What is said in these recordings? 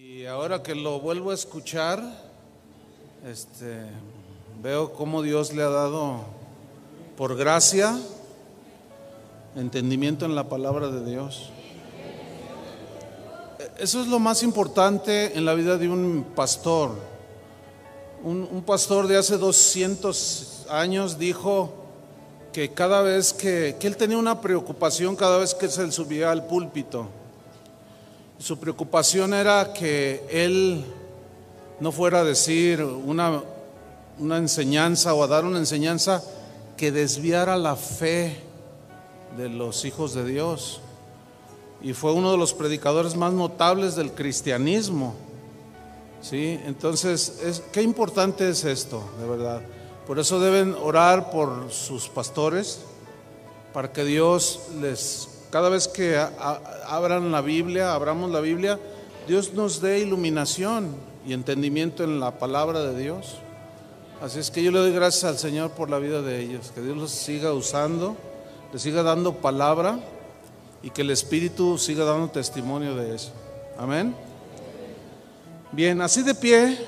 Y ahora que lo vuelvo a escuchar, este, veo cómo Dios le ha dado por gracia entendimiento en la palabra de Dios. Eso es lo más importante en la vida de un pastor. Un, pastor de hace 200 años dijo que cada vez que, que él tenía una preocupación cada vez que se subía al púlpito. Su preocupación era que él no fuera a decir una, una enseñanza o a dar una enseñanza que desviara la fe de los hijos de Dios. Y fue uno de los predicadores más notables del cristianismo. ¿Sí? Entonces, es, qué importante es esto, de verdad. Por eso deben orar por sus pastores, para que Dios les, cada vez que abran la Biblia, abramos la Biblia, Dios nos dé iluminación y entendimiento en la palabra de Dios. Así es que yo le doy gracias al Señor por la vida de ellos, que Dios los siga usando, les siga dando palabra y que el Espíritu siga dando testimonio de eso. Amén. Bien, así de pie,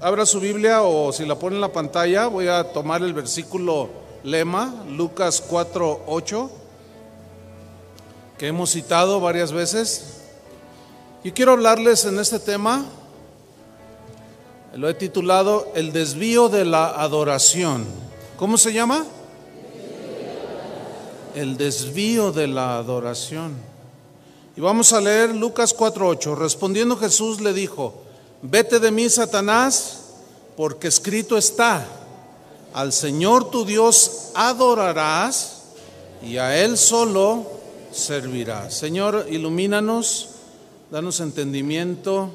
abra su Biblia o si la pone en la pantalla, voy a tomar el versículo lema, Lucas 4, 8, que hemos citado varias veces. Y quiero hablarles en este tema, lo he titulado El desvío de la adoración. ¿Cómo se llama? El desvío de la adoración. Y vamos a leer Lucas 4:8. Respondiendo Jesús le dijo, vete de mí, Satanás, porque escrito está, al Señor tu Dios adorarás y a Él solo servirás. Señor, ilumínanos, danos entendimiento.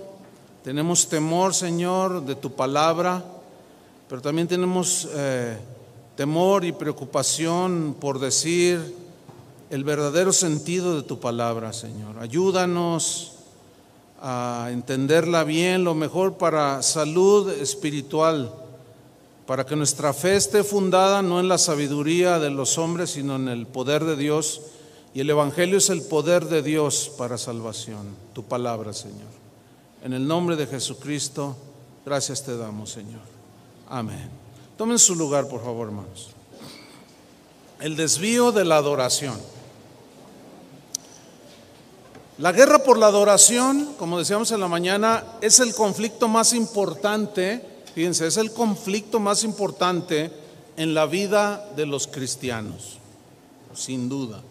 Tenemos temor, Señor, de tu palabra, pero también tenemos eh, temor y preocupación por decir el verdadero sentido de tu palabra, Señor. Ayúdanos a entenderla bien, lo mejor para salud espiritual, para que nuestra fe esté fundada no en la sabiduría de los hombres, sino en el poder de Dios. Y el Evangelio es el poder de Dios para salvación, tu palabra, Señor. En el nombre de Jesucristo, gracias te damos, Señor. Amén. Tomen su lugar, por favor, hermanos. El desvío de la adoración. La guerra por la adoración, como decíamos en la mañana, es el conflicto más importante, fíjense, es el conflicto más importante en la vida de los cristianos, sin duda.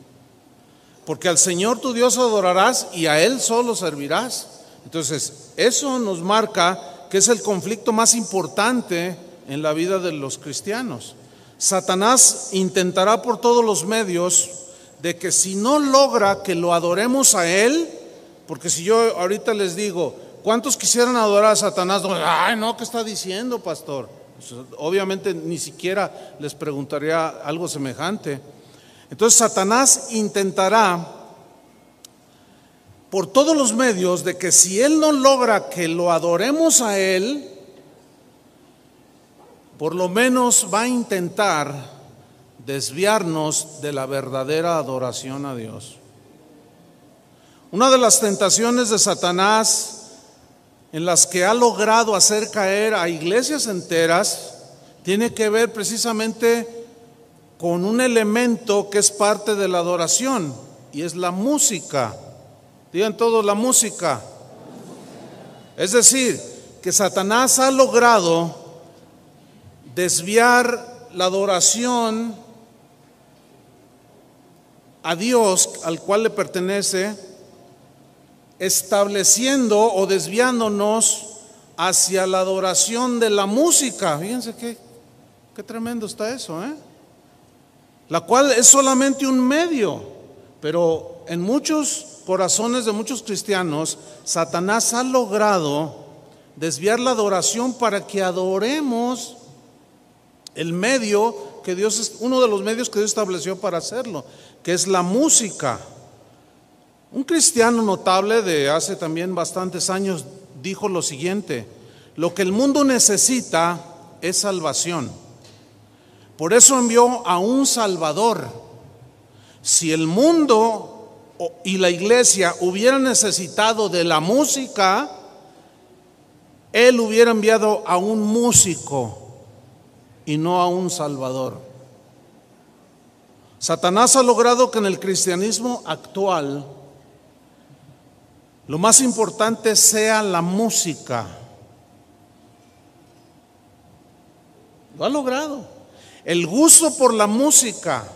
Porque al Señor tu Dios adorarás y a Él solo servirás. Entonces, eso nos marca que es el conflicto más importante en la vida de los cristianos. Satanás intentará por todos los medios de que si no logra que lo adoremos a Él, porque si yo ahorita les digo, ¿cuántos quisieran adorar a Satanás? Ay, no, ¿qué está diciendo, pastor? Pues, obviamente ni siquiera les preguntaría algo semejante. Entonces Satanás intentará por todos los medios de que si Él no logra que lo adoremos a Él, por lo menos va a intentar desviarnos de la verdadera adoración a Dios. Una de las tentaciones de Satanás en las que ha logrado hacer caer a iglesias enteras tiene que ver precisamente con un elemento que es parte de la adoración y es la música. Digan todos la música. Es decir, que Satanás ha logrado desviar la adoración a Dios al cual le pertenece, estableciendo o desviándonos hacia la adoración de la música. Fíjense qué, qué tremendo está eso, ¿eh? La cual es solamente un medio, pero en muchos corazones de muchos cristianos, Satanás ha logrado desviar la adoración para que adoremos el medio que Dios es uno de los medios que Dios estableció para hacerlo, que es la música. Un cristiano notable de hace también bastantes años dijo lo siguiente: lo que el mundo necesita es salvación. Por eso envió a un Salvador. Si el mundo y la iglesia hubiera necesitado de la música, Él hubiera enviado a un músico y no a un salvador. Satanás ha logrado que en el cristianismo actual lo más importante sea la música. Lo ha logrado. El gusto por la música.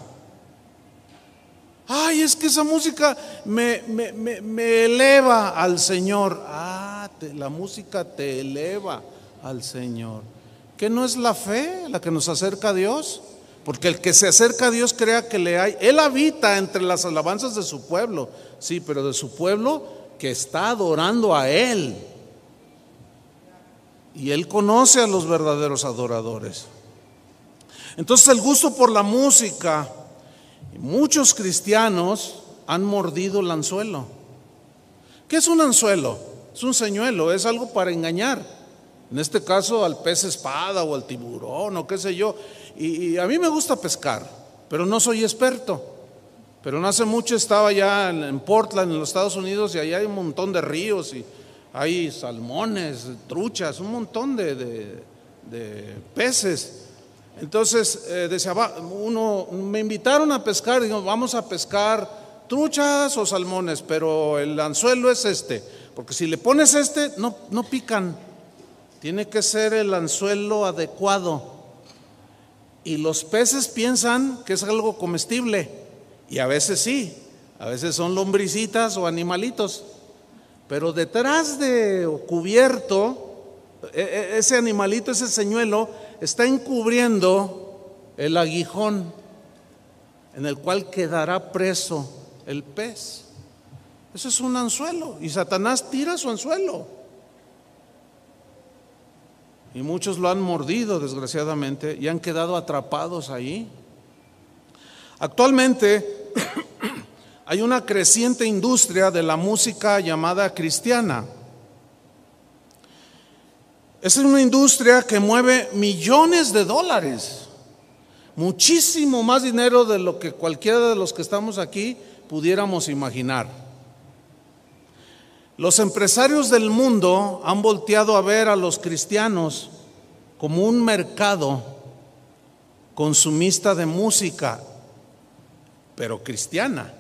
Ay, es que esa música me, me, eleva al Señor. Ah, la música te eleva al Señor. ¿Que no es la fe la que nos acerca a Dios? Porque el que se acerca a Dios crea que le hay. Él habita entre las alabanzas de su pueblo. Sí, pero de su pueblo que está adorando a Él. Y Él conoce a los verdaderos adoradores. Entonces el gusto por la música, muchos cristianos han mordido el anzuelo. ¿Qué es un anzuelo? Es un señuelo, es algo para engañar. En este caso al pez espada o al tiburón o qué sé yo. Y, a mí me gusta pescar, pero no soy experto. Pero no hace mucho estaba ya en, Portland, en los Estados Unidos, y allá hay un montón de ríos y hay salmones, truchas, un montón de, peces. Entonces, eh, decía, uno, me invitaron a pescar, digo, vamos a pescar truchas o salmones, pero el anzuelo es este, porque si le pones este, no, no pican, tiene que ser el anzuelo adecuado. Y los peces piensan que es algo comestible. Y a veces sí, a veces son lombricitas o animalitos. Pero detrás de cubierto, e, e, ese animalito, ese señuelo, está encubriendo el aguijón en el cual quedará preso el pez. Eso es un anzuelo y Satanás tira su anzuelo. Y muchos lo han mordido, desgraciadamente, y han quedado atrapados ahí. Actualmente hay una creciente industria de la música llamada cristiana. Es una industria que mueve millones de dólares, muchísimo más dinero de lo que cualquiera de los que estamos aquí pudiéramos imaginar. Los empresarios del mundo han volteado a ver a los cristianos como un mercado consumista de música pero cristiana.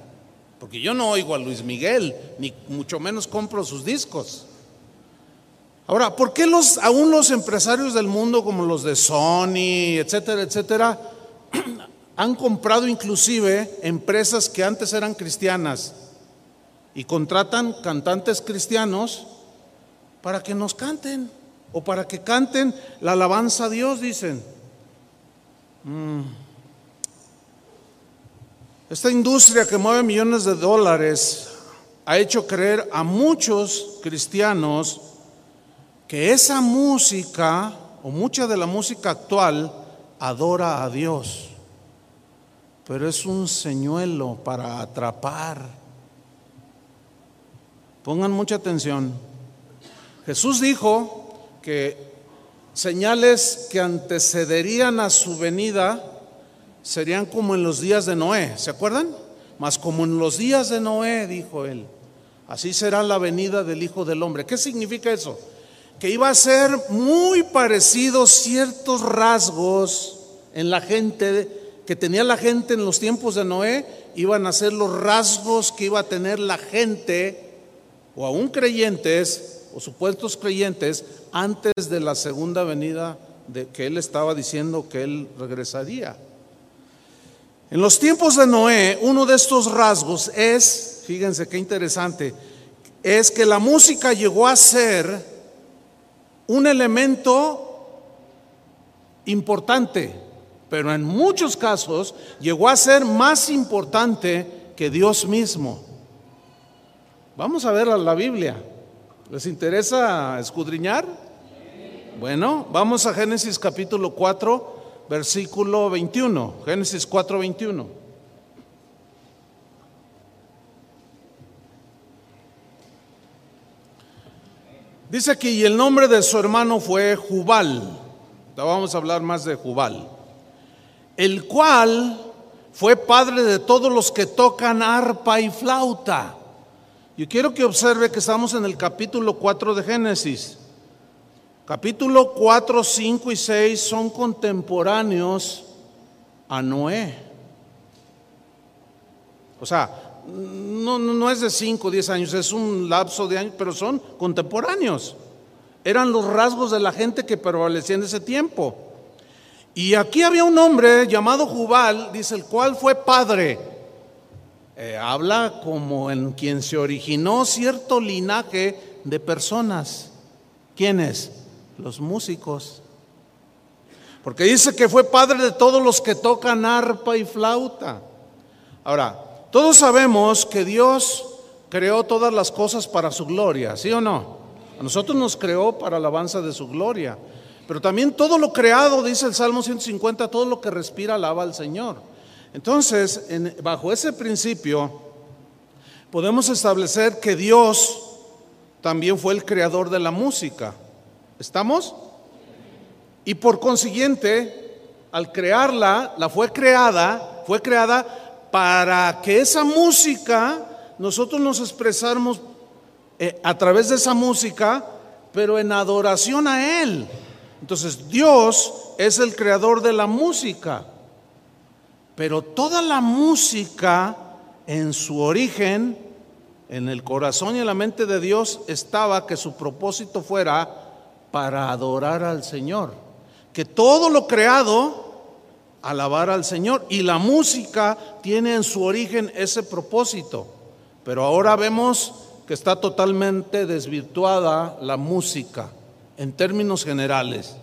Porque yo no oigo a Luis Miguel, ni mucho menos compro sus discos. Ahora, ¿por qué los, aún los empresarios del mundo como los de Sony, etcétera, etcétera, han comprado inclusive empresas que antes eran cristianas y contratan cantantes cristianos para que nos canten o para que canten la alabanza a Dios, dicen? Mm. Esta industria que mueve millones de dólares ha hecho creer a muchos cristianos que esa música o mucha de la música actual adora a Dios, pero es un señuelo para atrapar. Pongan mucha atención. Jesús dijo que señales que antecederían a su venida serían como en los días de Noé, ¿se acuerdan? Mas como en los días de Noé, dijo él, así será la venida del Hijo del Hombre. ¿Qué significa eso? Que iba a ser muy parecido ciertos rasgos en la gente que tenía la gente en los tiempos de Noé, iban a ser los rasgos que iba a tener la gente, o aún creyentes, o supuestos creyentes, antes de la segunda venida de que él estaba diciendo que él regresaría. En los tiempos de Noé, uno de estos rasgos es, fíjense qué interesante, es que la música llegó a ser un elemento importante, pero en muchos casos llegó a ser más importante que Dios mismo. Vamos a ver la Biblia. ¿Les interesa escudriñar? Bueno, vamos a Génesis capítulo 4 versículo 21, Génesis 4, 21. Dice aquí, y el nombre de su hermano fue Jubal. Vamos a hablar más de Jubal. El cual fue padre de todos los que tocan arpa y flauta. Yo quiero que observe que estamos en el capítulo 4 de Génesis. Capítulo 4, 5 y 6 son contemporáneos a Noé. O sea, no, no es de 5 o 10 años, es un lapso de años, pero son contemporáneos. Eran los rasgos de la gente que prevalecía en ese tiempo. Y aquí había un hombre llamado Jubal, dice, el cual fue padre. Eh, habla como en quien se originó cierto linaje de personas. ¿Quiénes? Los músicos. Porque dice que fue padre de todos los que tocan arpa y flauta. Ahora, todos sabemos que Dios creó todas las cosas para su gloria, ¿sí o no? A nosotros nos creó para alabanza de su gloria. Pero también todo lo creado, dice el Salmo 150, todo lo que respira alaba al Señor. Entonces, bajo ese principio, podemos establecer que Dios también fue el creador de la música. ¿Estamos? Y por consiguiente, al crearla, la fue creada, fue creada para que esa música nosotros nos expresáramos eh, a través de esa música, pero en adoración a Él. Entonces Dios es el creador de la música, pero toda la música en su origen, en el corazón y en la mente de Dios, estaba que su propósito fuera para adorar al Señor. Que todo lo creado alabar al Señor. Y la música tiene en su origen ese propósito. Pero ahora vemos que está totalmente desvirtuada la música en términos generales,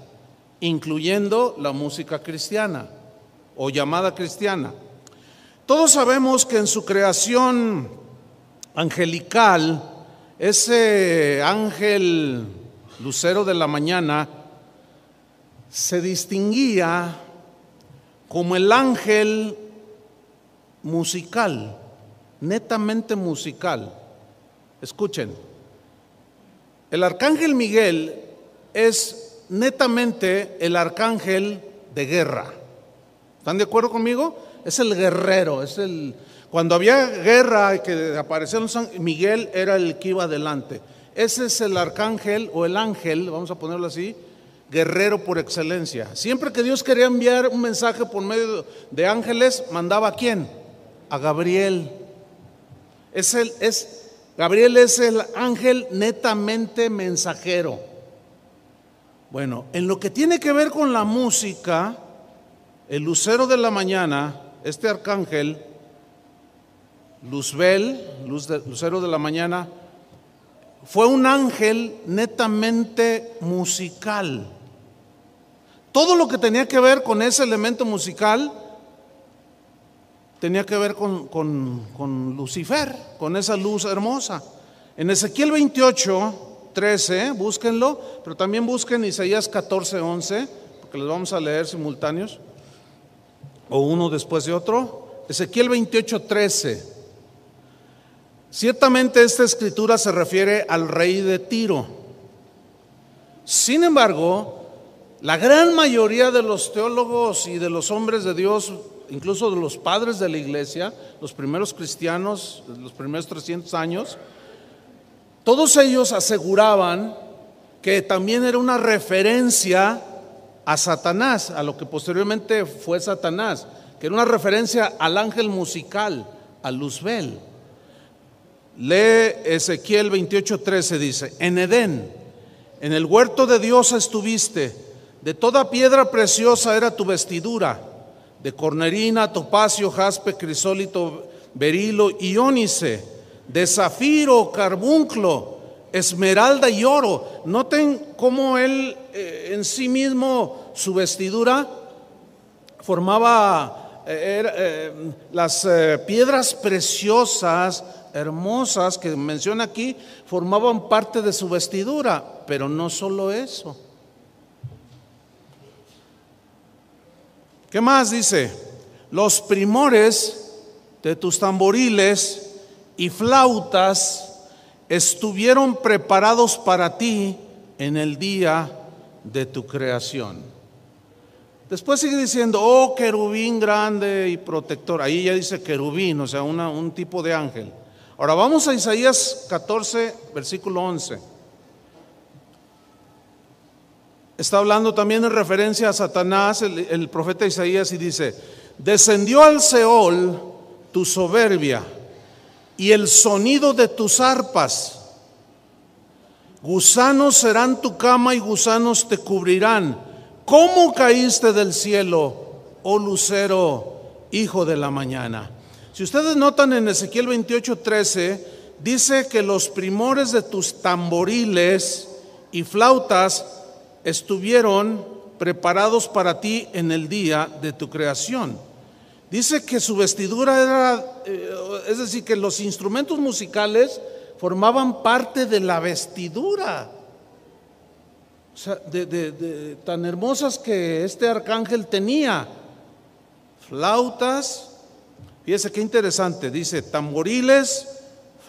incluyendo la música cristiana o llamada cristiana. Todos sabemos que en su creación angelical, ese ángel lucero de la mañana se distinguía como el ángel musical, netamente musical. Escuchen, el arcángel Miguel es netamente el arcángel de guerra. ¿Están de acuerdo conmigo? Es el guerrero, es el cuando había guerra y que aparecieron Miguel era el que iba adelante. Ese es el arcángel o el ángel, vamos a ponerlo así, guerrero por excelencia. Siempre que Dios quería enviar un mensaje por medio de ángeles, mandaba a quién? A Gabriel. Es el, es, Gabriel es el ángel netamente mensajero. Bueno, en lo que tiene que ver con la música, el lucero de la mañana, este arcángel, Luzbel, luz lucero de la mañana, fue un ángel netamente musical. Todo lo que tenía que ver con ese elemento musical tenía que ver con, Lucifer, con esa luz hermosa. En Ezequiel 28, 13, búsquenlo, pero también busquen Isaías 14, 11, porque les vamos a leer simultáneos, o uno después de otro. Ezequiel 28, 13. Ciertamente esta escritura se refiere al rey de Tiro. Sin embargo, la gran mayoría de los teólogos y de los hombres de Dios, incluso de los padres de la iglesia, los primeros cristianos, los primeros 300 años, todos ellos aseguraban que también era una referencia a Satanás, a lo que posteriormente fue Satanás, que era una referencia al ángel musical, a Luzbel. Lee Ezequiel 28:13, dice, en Edén, en el huerto de Dios estuviste, de toda piedra preciosa era tu vestidura, de cornerina, topacio, jaspe, crisólito, berilo y de zafiro, carbunclo, esmeralda y oro. Noten cómo él eh, en sí mismo, su vestidura, formaba eh, eh, las piedras preciosas, hermosas que menciona aquí, formaban parte de su vestidura, pero no solo eso. ¿Qué más dice? Los primores de tus tamboriles y flautas estuvieron preparados para ti en el día de tu creación. Después sigue diciendo, oh querubín grande y protector. Ahí ya dice querubín, o sea, un tipo de ángel. Ahora vamos a Isaías 14, versículo 11. Está hablando también en referencia a Satanás, el, profeta Isaías, y dice, descendió al Seol tu soberbia y el sonido de tus arpas. Gusanos serán tu cama y gusanos te cubrirán ¿Cómo caíste del cielo, oh lucero, hijo de la mañana? Si ustedes notan en Ezequiel 28, 13, dice que los primores de tus tamboriles y flautas estuvieron preparados para ti en el día de tu creación. Dice que su vestidura era, eh, es decir, que los instrumentos musicales formaban parte de la vestidura de, tan hermosas que este arcángel tenía. Flautas, fíjese qué interesante, dice tamboriles,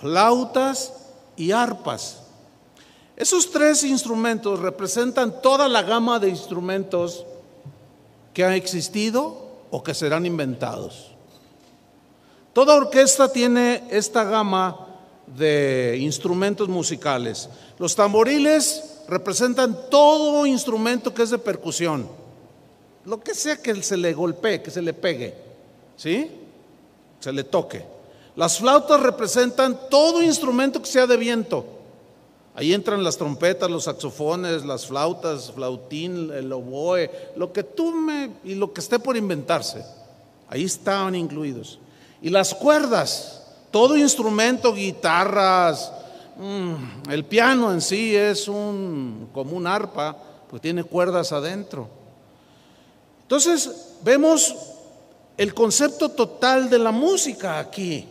flautas y arpas. Esos tres instrumentos representan toda la gama de instrumentos que han existido o que serán inventados. Toda orquesta tiene esta gama de instrumentos musicales. Los tamboriles representan todo instrumento que es de percusión. Lo que sea que se le golpee, que se le pegue, ¿sí? Se le toque. Las flautas representan todo instrumento que sea de viento. Ahí entran las trompetas, los saxofones, las flautas, flautín, el oboe, lo que tú me y lo que esté por inventarse. Ahí estaban incluidos. Y las cuerdas, todo instrumento, guitarras, Mm, el piano en sí es un, como un arpa, pues tiene cuerdas adentro. Entonces vemos el concepto total de la música aquí,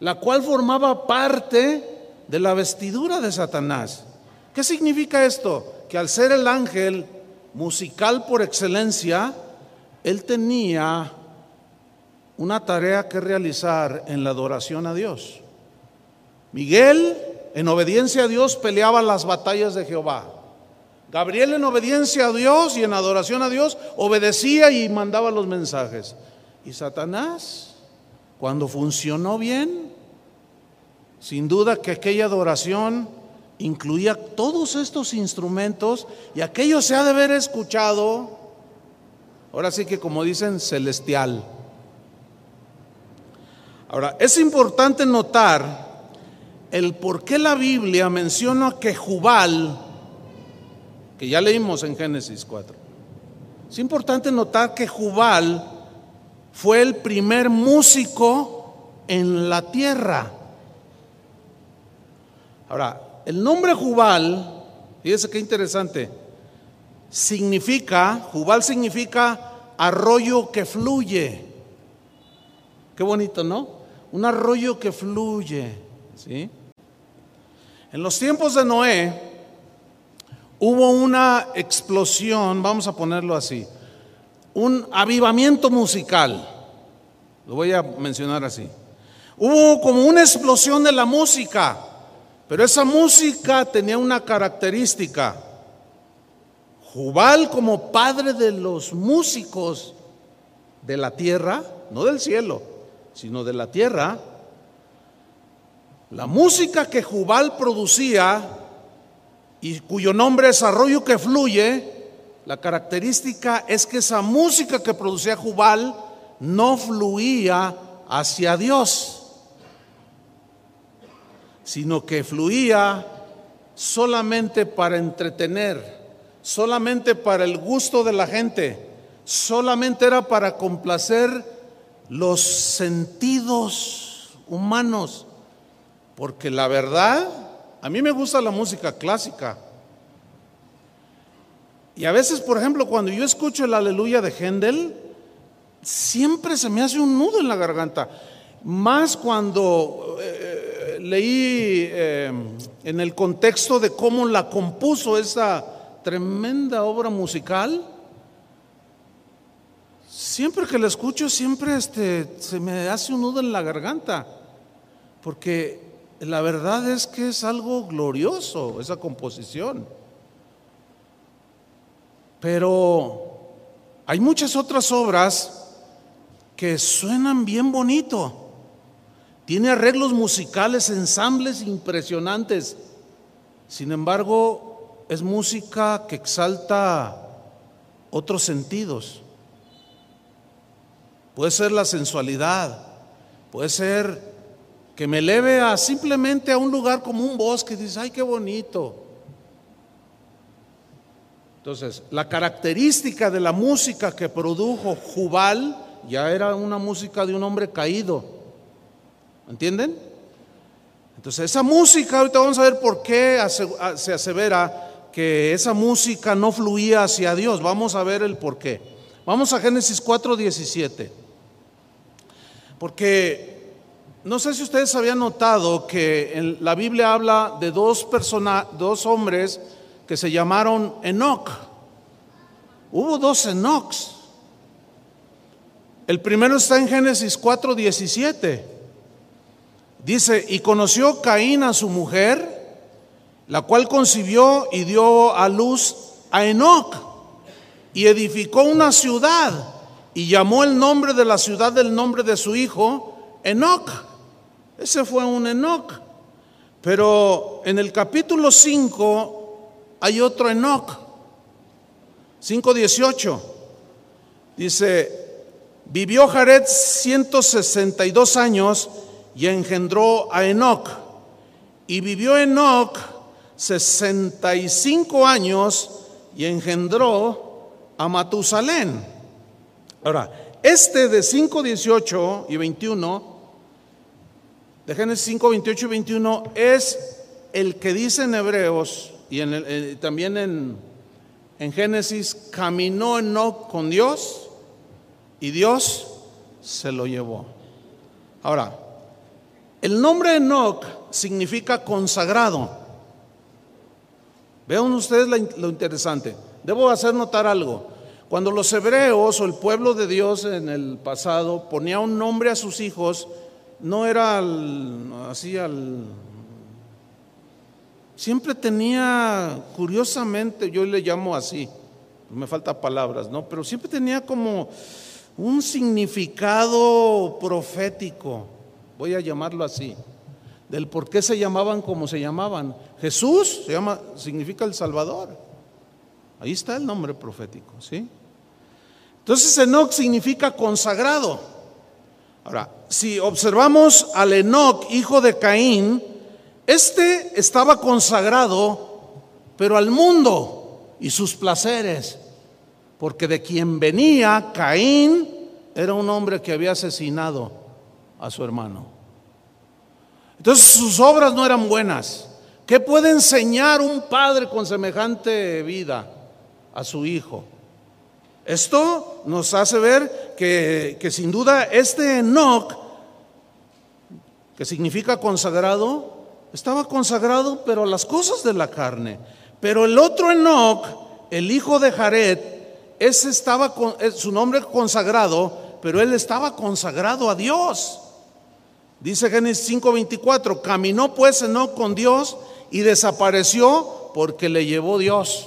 la cual formaba parte de la vestidura de Satanás. ¿Qué significa esto? Que al ser el ángel musical por excelencia, él tenía una tarea que realizar en la adoración a Dios. Miguel en obediencia a Dios peleaba las batallas de Jehová. Gabriel en obediencia a Dios y en adoración a Dios obedecía y mandaba los mensajes. Y Satanás, cuando funcionó bien, sin duda que aquella adoración incluía todos estos instrumentos y aquello se ha de haber escuchado, ahora sí que como dicen, celestial. Ahora, es importante notar el por qué la Biblia menciona que Jubal, que ya leímos en Génesis 4, es importante notar que Jubal fue el primer músico en la tierra. Ahora, el nombre Jubal, fíjese qué interesante, significa, Jubal significa arroyo que fluye. Qué bonito, ¿no? Un arroyo que fluye. ¿sí? En los tiempos de Noé hubo una explosión, vamos a ponerlo así, un avivamiento musical, lo voy a mencionar así. Hubo como una explosión de la música, pero esa música tenía una característica. Jubal como padre de los músicos de la tierra, no del cielo, sino de la tierra, la música que Jubal producía y cuyo nombre es arroyo que fluye, la característica es que esa música que producía Jubal no fluía hacia Dios, sino que fluía solamente para entretener, solamente para el gusto de la gente, solamente era para complacer los sentidos humanos. Porque la verdad, a mí me gusta la música clásica. Y a veces, por ejemplo, cuando yo escucho el aleluya de Händel, siempre se me hace un nudo en la garganta. Más cuando eh, leí eh, en el contexto de cómo la compuso esa tremenda obra musical. Siempre que la escucho, siempre este, se me hace un nudo en la garganta. Porque la verdad es que es algo glorioso esa composición. Pero Hay muchas otras obras que suenan bien bonito. Tiene arreglos musicales, ensambles impresionantes. Sin embargo, es música que exalta otros sentidos. Puede ser la sensualidad, puede ser que me eleve a simplemente a un lugar como un bosque y dices, ay, qué bonito. Entonces, la característica de la música que produjo Jubal ya era una música de un hombre caído. ¿Entienden? Entonces, esa música, ahorita vamos a ver por qué se asevera que esa música no fluía hacia Dios. Vamos a ver el por qué. Vamos a Génesis 4:17. Porque no sé si ustedes habían notado que en la Biblia habla de dos personas, dos hombres que se llamaron Enoch. Hubo dos Enochs. El primero está en Génesis 4:17. Dice, y conoció Caín a su mujer, la cual concibió y dio a luz a Enoch, y edificó una ciudad, y llamó el nombre de la ciudad del nombre de su hijo, Enoch. Ese fue un Enoch. Pero en el capítulo 5 hay otro Enoch. 5.18. Dice, vivió Jared 162 años y engendró a Enoch. Y vivió Enoch 65 años y engendró a Matusalén. Ahora, este de 5, 18 y 21 de Génesis 5, 28 y 21 es el que dice en Hebreos y en eh, también en, en Génesis, caminó Enoch con Dios y Dios se lo llevó. Ahora, el nombre Enoch significa consagrado. Vean ustedes lo interesante. Debo hacer notar algo. Cuando los hebreos o el pueblo de Dios en el pasado ponía un nombre a sus hijos, no era así al... Siempre tenía, curiosamente, yo le llamo así, me falta palabras, ¿no? Pero siempre tenía como un significado profético, voy a llamarlo así, del por qué se llamaban como se llamaban. Jesús se llama, significa el Salvador. Ahí está el nombre profético, ¿sí? Entonces Enoch significa consagrado. Ahora, si observamos al Enoch, hijo de Caín, este estaba consagrado, pero al mundo y sus placeres, porque de quien venía Caín era un hombre que había asesinado a su hermano. Entonces sus obras no eran buenas. ¿Qué puede enseñar un padre con semejante vida a su hijo? Esto nos hace ver que, sin duda este Enoch, que significa consagrado, estaba consagrado pero a las cosas de la carne. Pero el otro Enoch, el hijo de Jared, ese estaba con, su nombre consagrado, pero él estaba consagrado a Dios. Dice Génesis 5:24, caminó pues Enoch con Dios y desapareció porque le llevó Dios.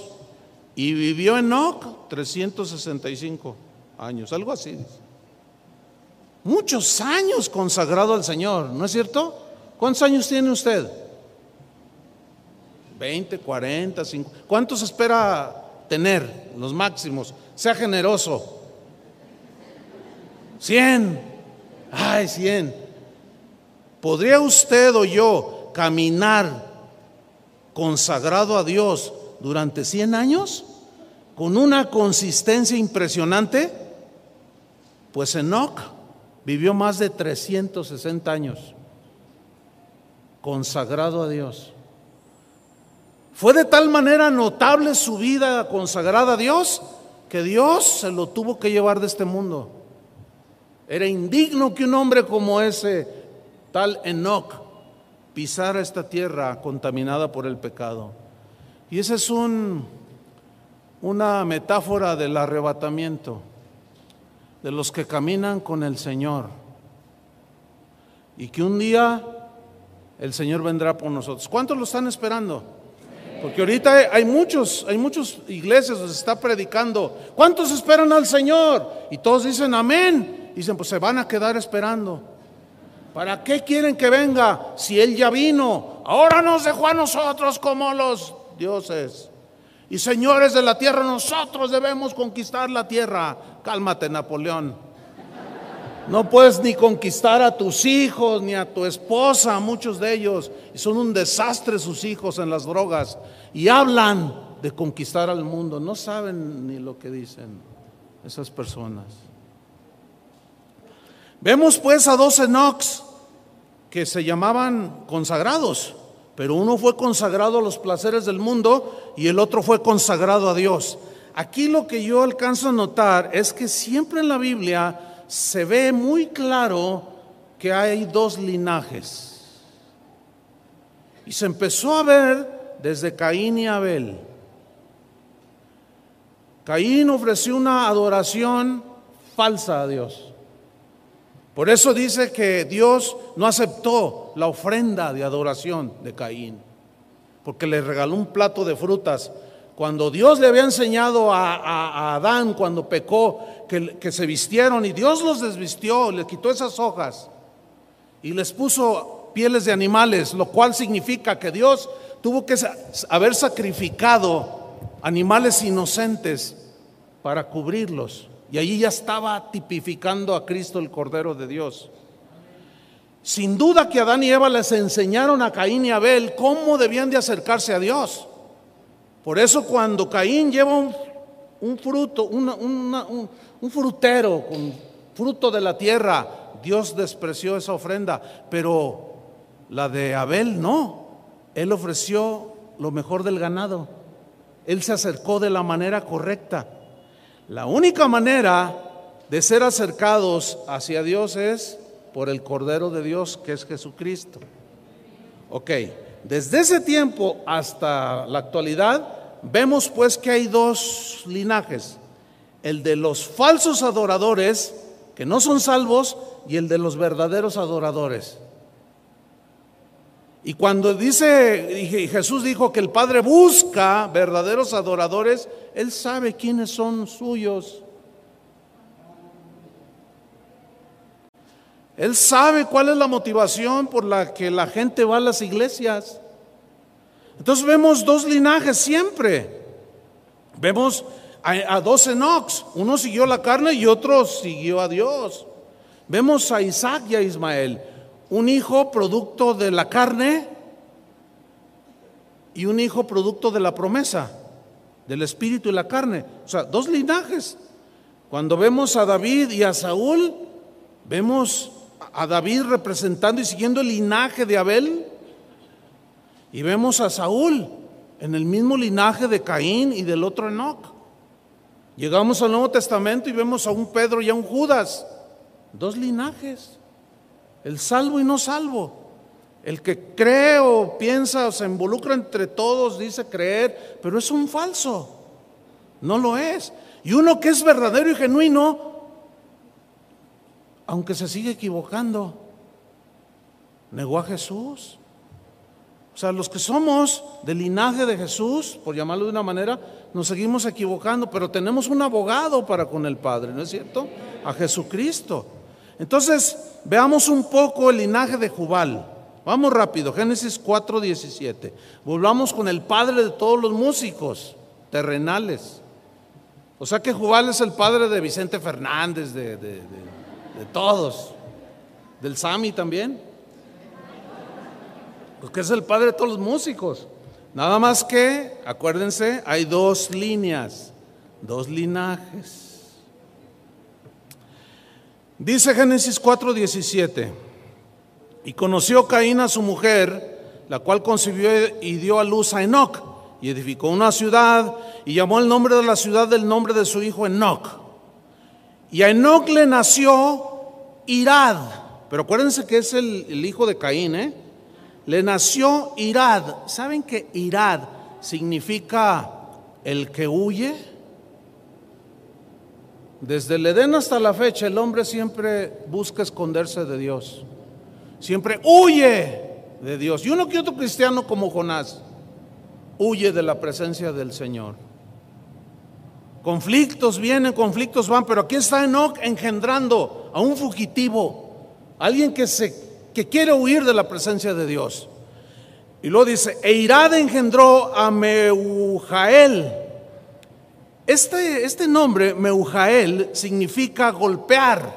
Y vivió Enoch 365 años, algo así. Muchos años consagrado al Señor, ¿no es cierto? ¿Cuántos años tiene usted? 20, 40, 50. ¿Cuántos espera tener los máximos? Sea generoso. 100. Ay, 100. ¿Podría usted o yo caminar consagrado a Dios durante 100 años? con una consistencia impresionante, pues Enoch vivió más de 360 años consagrado a Dios. Fue de tal manera notable su vida consagrada a Dios que Dios se lo tuvo que llevar de este mundo. Era indigno que un hombre como ese, tal Enoch, pisara esta tierra contaminada por el pecado. Y ese es un una metáfora del arrebatamiento, de los que caminan con el Señor. Y que un día el Señor vendrá por nosotros. ¿Cuántos lo están esperando? Porque ahorita hay, hay muchos, hay muchas iglesias donde se está predicando. ¿Cuántos esperan al Señor? Y todos dicen amén. Dicen, pues se van a quedar esperando. ¿Para qué quieren que venga si Él ya vino? Ahora nos dejó a nosotros como los dioses. Y señores de la tierra, nosotros debemos conquistar la tierra. Cálmate, Napoleón. No puedes ni conquistar a tus hijos, ni a tu esposa, muchos de ellos. Son un desastre sus hijos en las drogas. Y hablan de conquistar al mundo. No saben ni lo que dicen esas personas. Vemos pues a dos Enox que se llamaban consagrados, pero uno fue consagrado a los placeres del mundo y el otro fue consagrado a Dios. Aquí lo que yo alcanzo a notar es que siempre en la Biblia se ve muy claro que hay dos linajes. Y se empezó a ver desde Caín y Abel. Caín ofreció una adoración falsa a Dios. Por eso dice que Dios no aceptó la ofrenda de adoración de Caín, porque le regaló un plato de frutas. Cuando Dios le había enseñado a, Adán, cuando pecó, que, que se vistieron y Dios los desvistió, le quitó esas hojas y les puso pieles de animales, lo cual significa que Dios tuvo que haber sacrificado animales inocentes para cubrirlos. Y allí ya estaba tipificando a Cristo el Cordero de Dios. Sin duda que Adán y Eva les enseñaron a Caín y Abel cómo debían de acercarse a Dios. Por eso cuando Caín lleva un, fruto, un frutero con fruto de la tierra, Dios despreció esa ofrenda, pero la de Abel no. Él ofreció lo mejor del ganado. Él se acercó de la manera correcta. La única manera de ser acercados hacia Dios es por el Cordero de Dios, que es Jesucristo. Ok, desde ese tiempo hasta la actualidad, vemos pues que hay dos linajes, el de los falsos adoradores, que no son salvos, y el de los verdaderos adoradores. Y cuando dice, Jesús dijo que el Padre busca verdaderos adoradores, Él sabe quiénes son suyos. Él sabe cuál es la motivación por la que la gente va a las iglesias. Entonces vemos dos linajes siempre. Vemos a, dos Enox. Uno siguió la carne y otro siguió a Dios. Vemos a Isaac y a Ismael un hijo producto de la carne y un hijo producto de la promesa, del espíritu y la carne. O sea, dos linajes. Cuando vemos a David y a Saúl, vemos a David representando y siguiendo el linaje de Abel, y vemos a Saúl en el mismo linaje de Caín y del otro Enoch. Llegamos al Nuevo Testamento y vemos a un Pedro y a un Judas, dos linajes el salvo y no salvo. El que cree o piensa o se involucra entre todos dice creer, pero es un falso. No lo es. Y uno que es verdadero y genuino, aunque se sigue equivocando, negó a Jesús. O sea, los que somos del linaje de Jesús, por llamarlo de una manera, nos seguimos equivocando, pero tenemos un abogado para con el Padre, ¿no es cierto? A Jesucristo. Entonces, veamos un poco el linaje de Jubal. Vamos rápido, Génesis 4:17. Volvamos con el padre de todos los músicos terrenales. O sea que Jubal es el padre de Vicente Fernández, de, de todos. Del Sami también. Porque es el padre de todos los músicos. Nada más que, acuérdense, hay dos líneas, dos linajes. Dice Génesis 4:17, y conoció Caín a su mujer, la cual concibió y dio a luz a Enoch, y edificó una ciudad, y llamó el nombre de la ciudad del nombre de su hijo Enoch. Y a Enoch le nació Irad, pero acuérdense que es el, el hijo de Caín, ¿eh? Le nació Irad. ¿Saben que Irad significa el que huye? Desde el Edén hasta la fecha el hombre siempre busca esconderse de Dios. Siempre huye de Dios. Y uno que otro cristiano como Jonás. huye de la presencia del Señor. Conflictos vienen, conflictos van, pero aquí está Enoch engendrando a un fugitivo, alguien que, se, que quiere huir de la presencia de Dios. Y luego dice, e Irad engendró a Meujael. Este, este nombre, Meujael, significa golpear.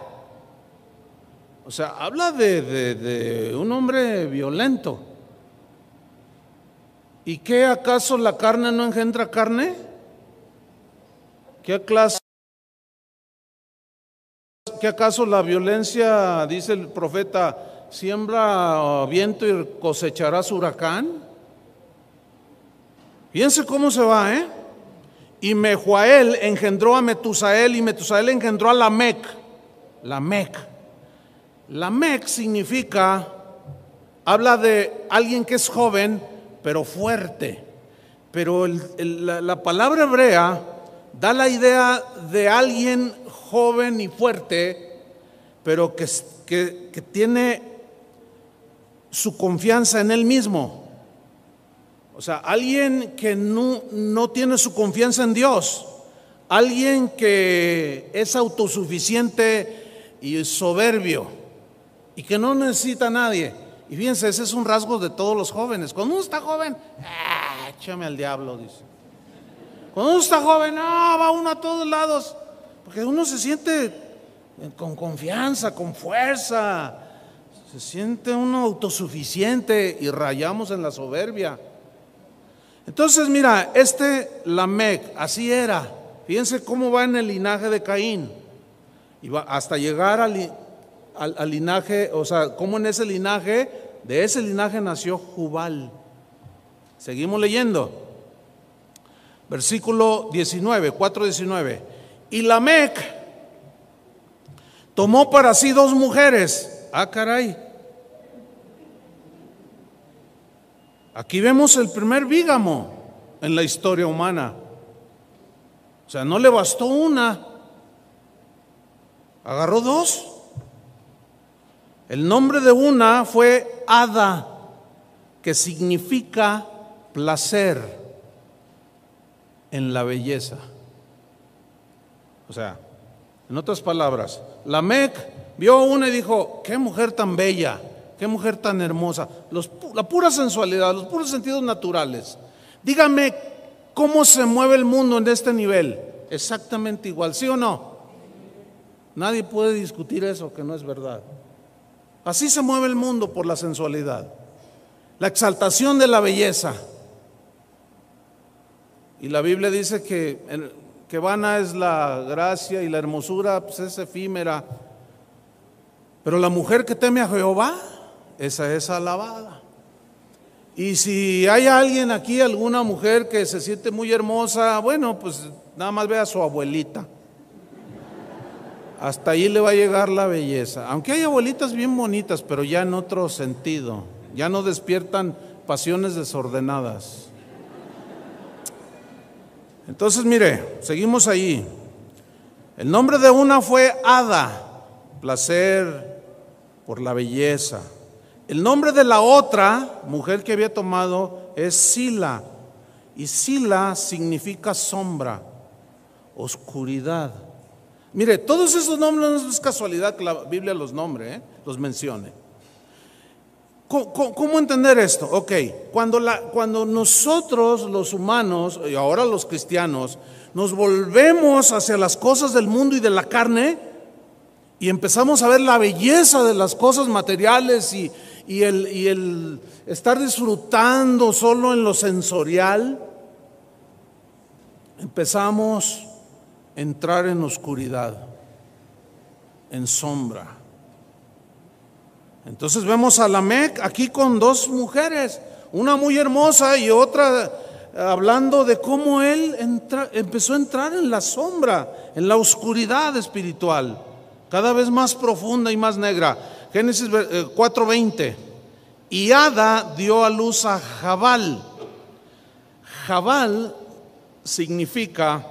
O sea, habla de, un hombre violento. ¿Y qué acaso la carne no engendra carne? ¿Qué acaso, ¿Qué acaso la violencia, dice el profeta, siembra viento y cosecharás huracán? Fíjense cómo se va, ¿eh? Y Mehuael engendró a Metusael y Metusael engendró a Lamec. Lamec. Lamec significa, habla de alguien que es joven, pero fuerte. Pero la, la palabra hebrea da la idea de alguien joven y fuerte, pero que, que, tiene su confianza en él mismo. O sea, alguien que no, no tiene su confianza en Dios, alguien que es autosuficiente y soberbio y que no necesita a nadie. Y fíjense, ese es un rasgo de todos los jóvenes. Cuando uno está joven, ah, échame al diablo, dice. Cuando uno está joven, no, va uno a todos lados, porque uno se siente con confianza, con fuerza, se siente uno autosuficiente y rayamos en la soberbia. Entonces, mira, este Lamec, así era. Fíjense cómo va en el linaje de Caín. Y va hasta llegar al, linaje, o sea, cómo en ese linaje, de ese linaje nació Jubal. Seguimos leyendo. Versículo 19, 4.19. Y Lamec tomó para sí dos mujeres. Ah, caray. Aquí vemos el primer vígamo en la historia humana. O sea, no le bastó una, agarró dos. El nombre de una fue Ada, que significa placer en la belleza. O sea, en otras palabras, la Mec vio una y dijo, qué mujer tan bella, qué mujer tan hermosa, la pura sensualidad, los puros sentidos naturales. Dígame cómo se mueve el mundo en este nivel. Exactamente igual, ¿sí o no? Nadie puede discutir eso, que no es verdad. Así se mueve el mundo por la sensualidad, la exaltación de la belleza. Y la Biblia dice que, que vana es la gracia y la hermosura pues es efímera. Pero la mujer que teme a Jehová, esa es alabada. Y si hay alguien aquí, alguna mujer que se siente muy hermosa, bueno, pues nada más ve a su abuelita. Hasta ahí le va a llegar la belleza. Aunque hay abuelitas bien bonitas, pero ya en otro sentido. Ya no despiertan pasiones desordenadas. Entonces, mire, seguimos ahí. El nombre de una fue Ada, placer por la belleza. El nombre de la otra mujer que había tomado es Sila. Y Sila significa sombra, oscuridad. Mire, todos esos nombres no es casualidad que la Biblia los nombre, ¿eh? los mencione. ¿Cómo, entender esto? Ok, cuando, la, cuando nosotros los humanos, y ahora los cristianos, nos volvemos hacia las cosas del mundo y de la carne y empezamos a ver la belleza de las cosas materiales y, y, el, y el estar disfrutando solo en lo sensorial, empezamos a entrar en oscuridad, en sombra. Entonces vemos a Lamec aquí con dos mujeres, una muy hermosa y otra eh, hablando de cómo él empezó a entrar en la sombra, en la oscuridad espiritual, cada vez más profunda y más negra. Génesis 4:20. Eh, y Ada dio a luz a Jabal. Jabal significa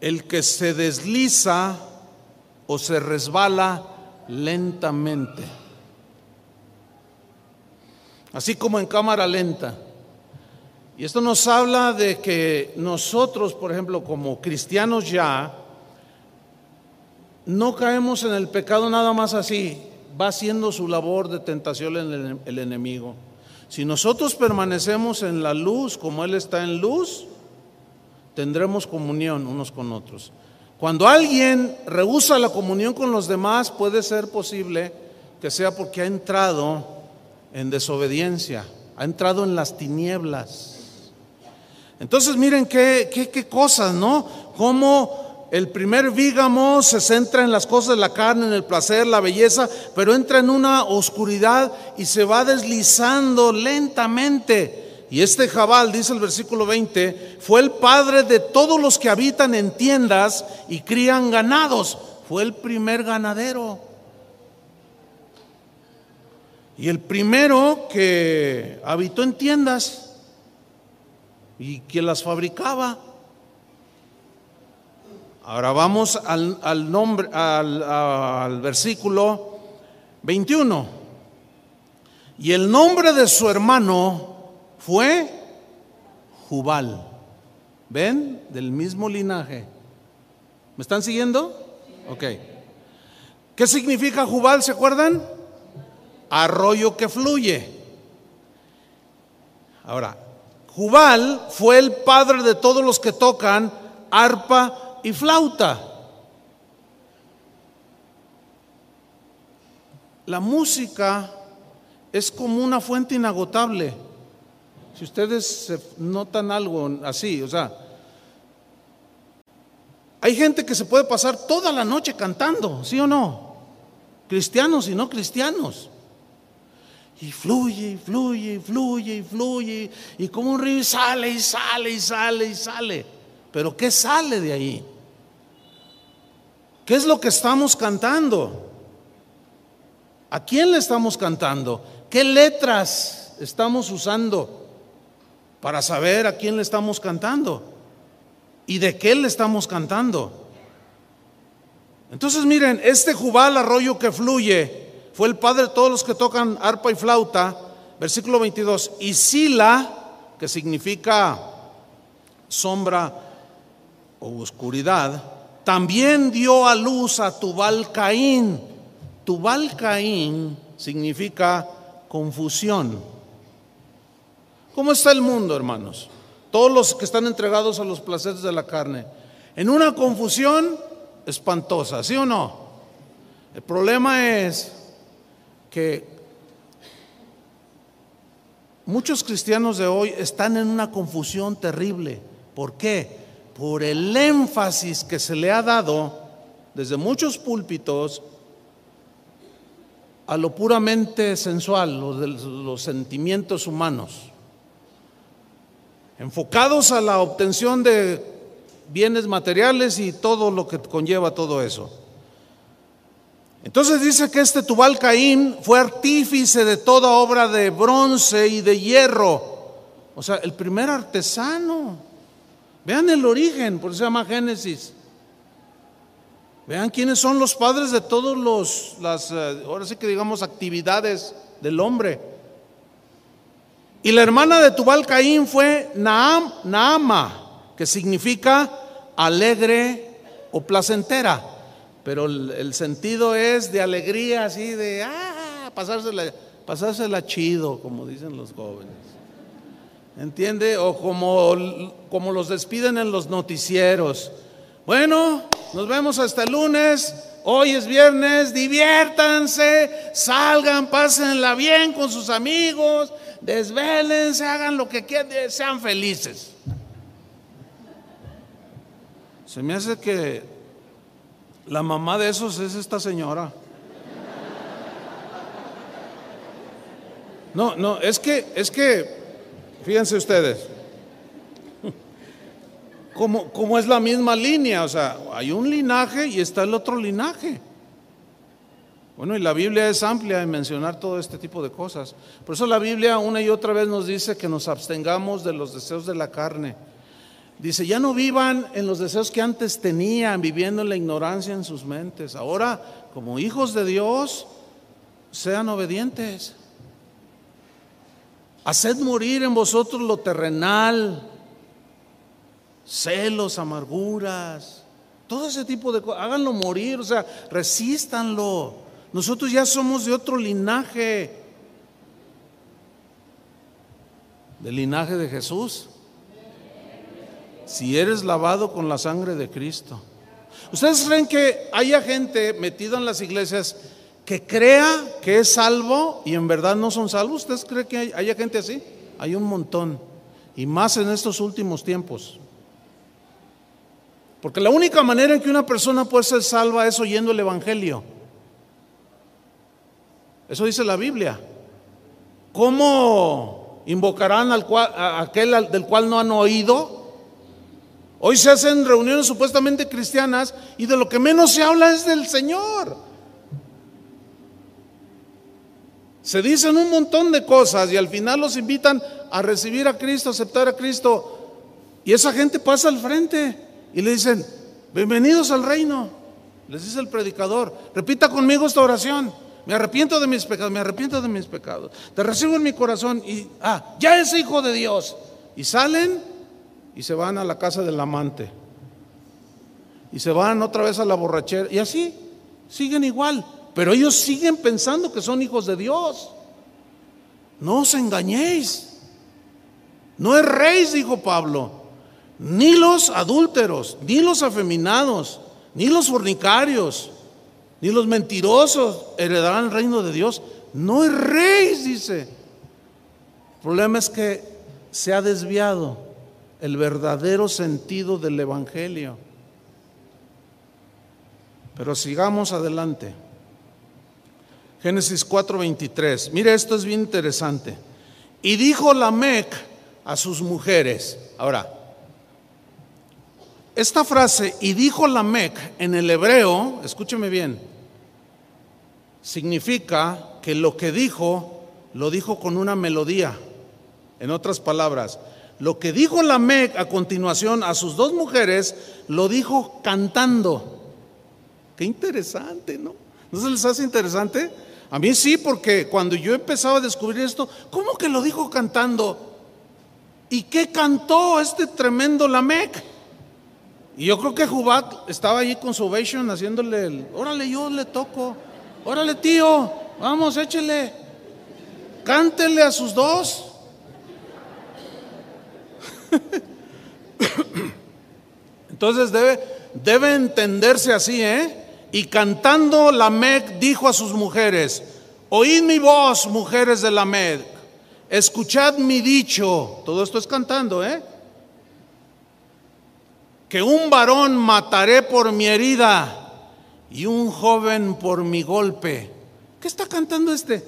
el que se desliza o se resbala lentamente. Así como en cámara lenta. Y esto nos habla de que nosotros, por ejemplo, como cristianos ya, no caemos en el pecado nada más así, va haciendo su labor de tentación el, el enemigo. Si nosotros permanecemos en la luz como Él está en luz, tendremos comunión unos con otros. Cuando alguien rehúsa la comunión con los demás, puede ser posible que sea porque ha entrado en desobediencia, ha entrado en las tinieblas. Entonces miren qué, qué, qué cosas, ¿no? Cómo el primer vígamo se centra en las cosas de la carne, en el placer, la belleza, pero entra en una oscuridad y se va deslizando lentamente. Y este Jabal, dice el versículo 20, fue el padre de todos los que habitan en tiendas y crían ganados. Fue el primer ganadero. Y el primero que habitó en tiendas y que las fabricaba. Ahora vamos al, nombre, al, al versículo 21. Y el nombre de su hermano fue Jubal. ¿Ven? Del mismo linaje. ¿Me están siguiendo? Ok. ¿Qué significa Jubal? ¿Se acuerdan? Arroyo que fluye. Ahora, Jubal fue el padre de todos los que tocan arpa y flauta. La música es como una fuente inagotable. Si ustedes notan algo así, o sea, hay gente que se puede pasar toda la noche cantando, ¿sí o no? Cristianos y no cristianos. Y fluye, y fluye, y fluye, y fluye, y como un río sale, y sale, y sale, y sale. Pero ¿qué sale de ahí? ¿Qué es lo que estamos cantando? ¿A quién le estamos cantando? ¿Qué letras estamos usando? para saber a quién le estamos cantando y de qué le estamos cantando. Entonces miren, este Jubal arroyo que fluye fue el padre de todos los que tocan arpa y flauta, versículo 22, y Sila, que significa sombra o oscuridad, también dio a luz a Tubal Caín. Tubal Caín significa confusión. ¿Cómo está el mundo, hermanos? Todos los que están entregados a los placeres de la carne. En una confusión espantosa, ¿sí o no? El problema es que muchos cristianos de hoy están en una confusión terrible. ¿Por qué? Por el énfasis que se le ha dado desde muchos púlpitos a lo puramente sensual, los, los sentimientos humanos enfocados a la obtención de bienes materiales y todo lo que conlleva todo eso. Entonces dice que este Tubal Caín fue artífice de toda obra de bronce y de hierro. O sea, el primer artesano. Vean el origen, por eso se llama Génesis. Vean quiénes son los padres de todos los, las, eh, ahora sí que digamos, actividades del hombre. Y la hermana de Tubal Caín fue Naam, Naama, que significa alegre o placentera. Pero el, sentido es de alegría, así de, ah, pasársela, pasársela chido, como dicen los jóvenes. ¿Entiende? O como, como los despiden en los noticieros. Bueno, nos vemos hasta el lunes. Hoy es viernes, diviértanse, salgan, pásenla bien con sus amigos, desvélense, hagan lo que quieran, sean felices. Se me hace que la mamá de esos es esta señora. No, no, es que, es que, fíjense ustedes, como, es la misma línea, o sea, hay un linaje y está el otro linaje. Bueno, y la Biblia es amplia en mencionar todo este tipo de cosas. Por eso la Biblia una y otra vez nos dice que nos abstengamos de los deseos de la carne. Dice, ya no vivan en los deseos que antes tenían, viviendo en la ignorancia en sus mentes. Ahora, como hijos de Dios, sean obedientes. Haced morir en vosotros lo terrenal, celos, amarguras, todo ese tipo de cosas. Háganlo morir, o sea, resístanlo. Nosotros ya somos de otro linaje, del linaje de Jesús. Si eres lavado con la sangre de Cristo. ¿Ustedes creen que haya gente metida en las iglesias que crea que es salvo y en verdad no son salvos? ¿Ustedes creen que haya gente así? Hay un montón. Y más en estos últimos tiempos. Porque la única manera en que una persona puede ser salva es oyendo el Evangelio. Eso dice la Biblia. ¿Cómo invocarán al cual, a aquel del cual no han oído? Hoy se hacen reuniones supuestamente cristianas y de lo que menos se habla es del Señor. Se dicen un montón de cosas y al final los invitan a recibir a Cristo, aceptar a Cristo. Y esa gente pasa al frente y le dicen, bienvenidos al reino. Les dice el predicador, repita conmigo esta oración. Me arrepiento de mis pecados, me arrepiento de mis pecados. Te recibo en mi corazón y, ah, ya es hijo de Dios. Y salen y se van a la casa del amante. Y se van otra vez a la borrachera. Y así, siguen igual. Pero ellos siguen pensando que son hijos de Dios. No os engañéis. No erréis, dijo Pablo. Ni los adúlteros, ni los afeminados, ni los fornicarios, ni los mentirosos heredarán el reino de Dios. No erréis, dice. El problema es que se ha desviado el verdadero sentido del Evangelio. Pero sigamos adelante. Génesis 4:23. Mire, esto es bien interesante. Y dijo Lamec a sus mujeres. Ahora, esta frase, y dijo Lamec en el hebreo, escúcheme bien, significa que lo que dijo, lo dijo con una melodía. En otras palabras, lo que dijo Lamec a continuación a sus dos mujeres, lo dijo cantando. Qué interesante, ¿no? ¿No se les hace interesante? A mí sí, porque cuando yo empezaba a descubrir esto, ¿cómo que lo dijo cantando? ¿Y qué cantó este tremendo Lamec? Y yo creo que Jubat estaba allí con su ovation haciéndole el, órale, yo le toco, órale tío, vamos, échele, cántele a sus dos. Entonces debe, debe entenderse así, ¿eh? Y cantando Lamec dijo a sus mujeres, oíd mi voz, mujeres de Lamec, escuchad mi dicho, todo esto es cantando, ¿eh? Que un varón mataré por mi herida y un joven por mi golpe. ¿Qué está cantando este?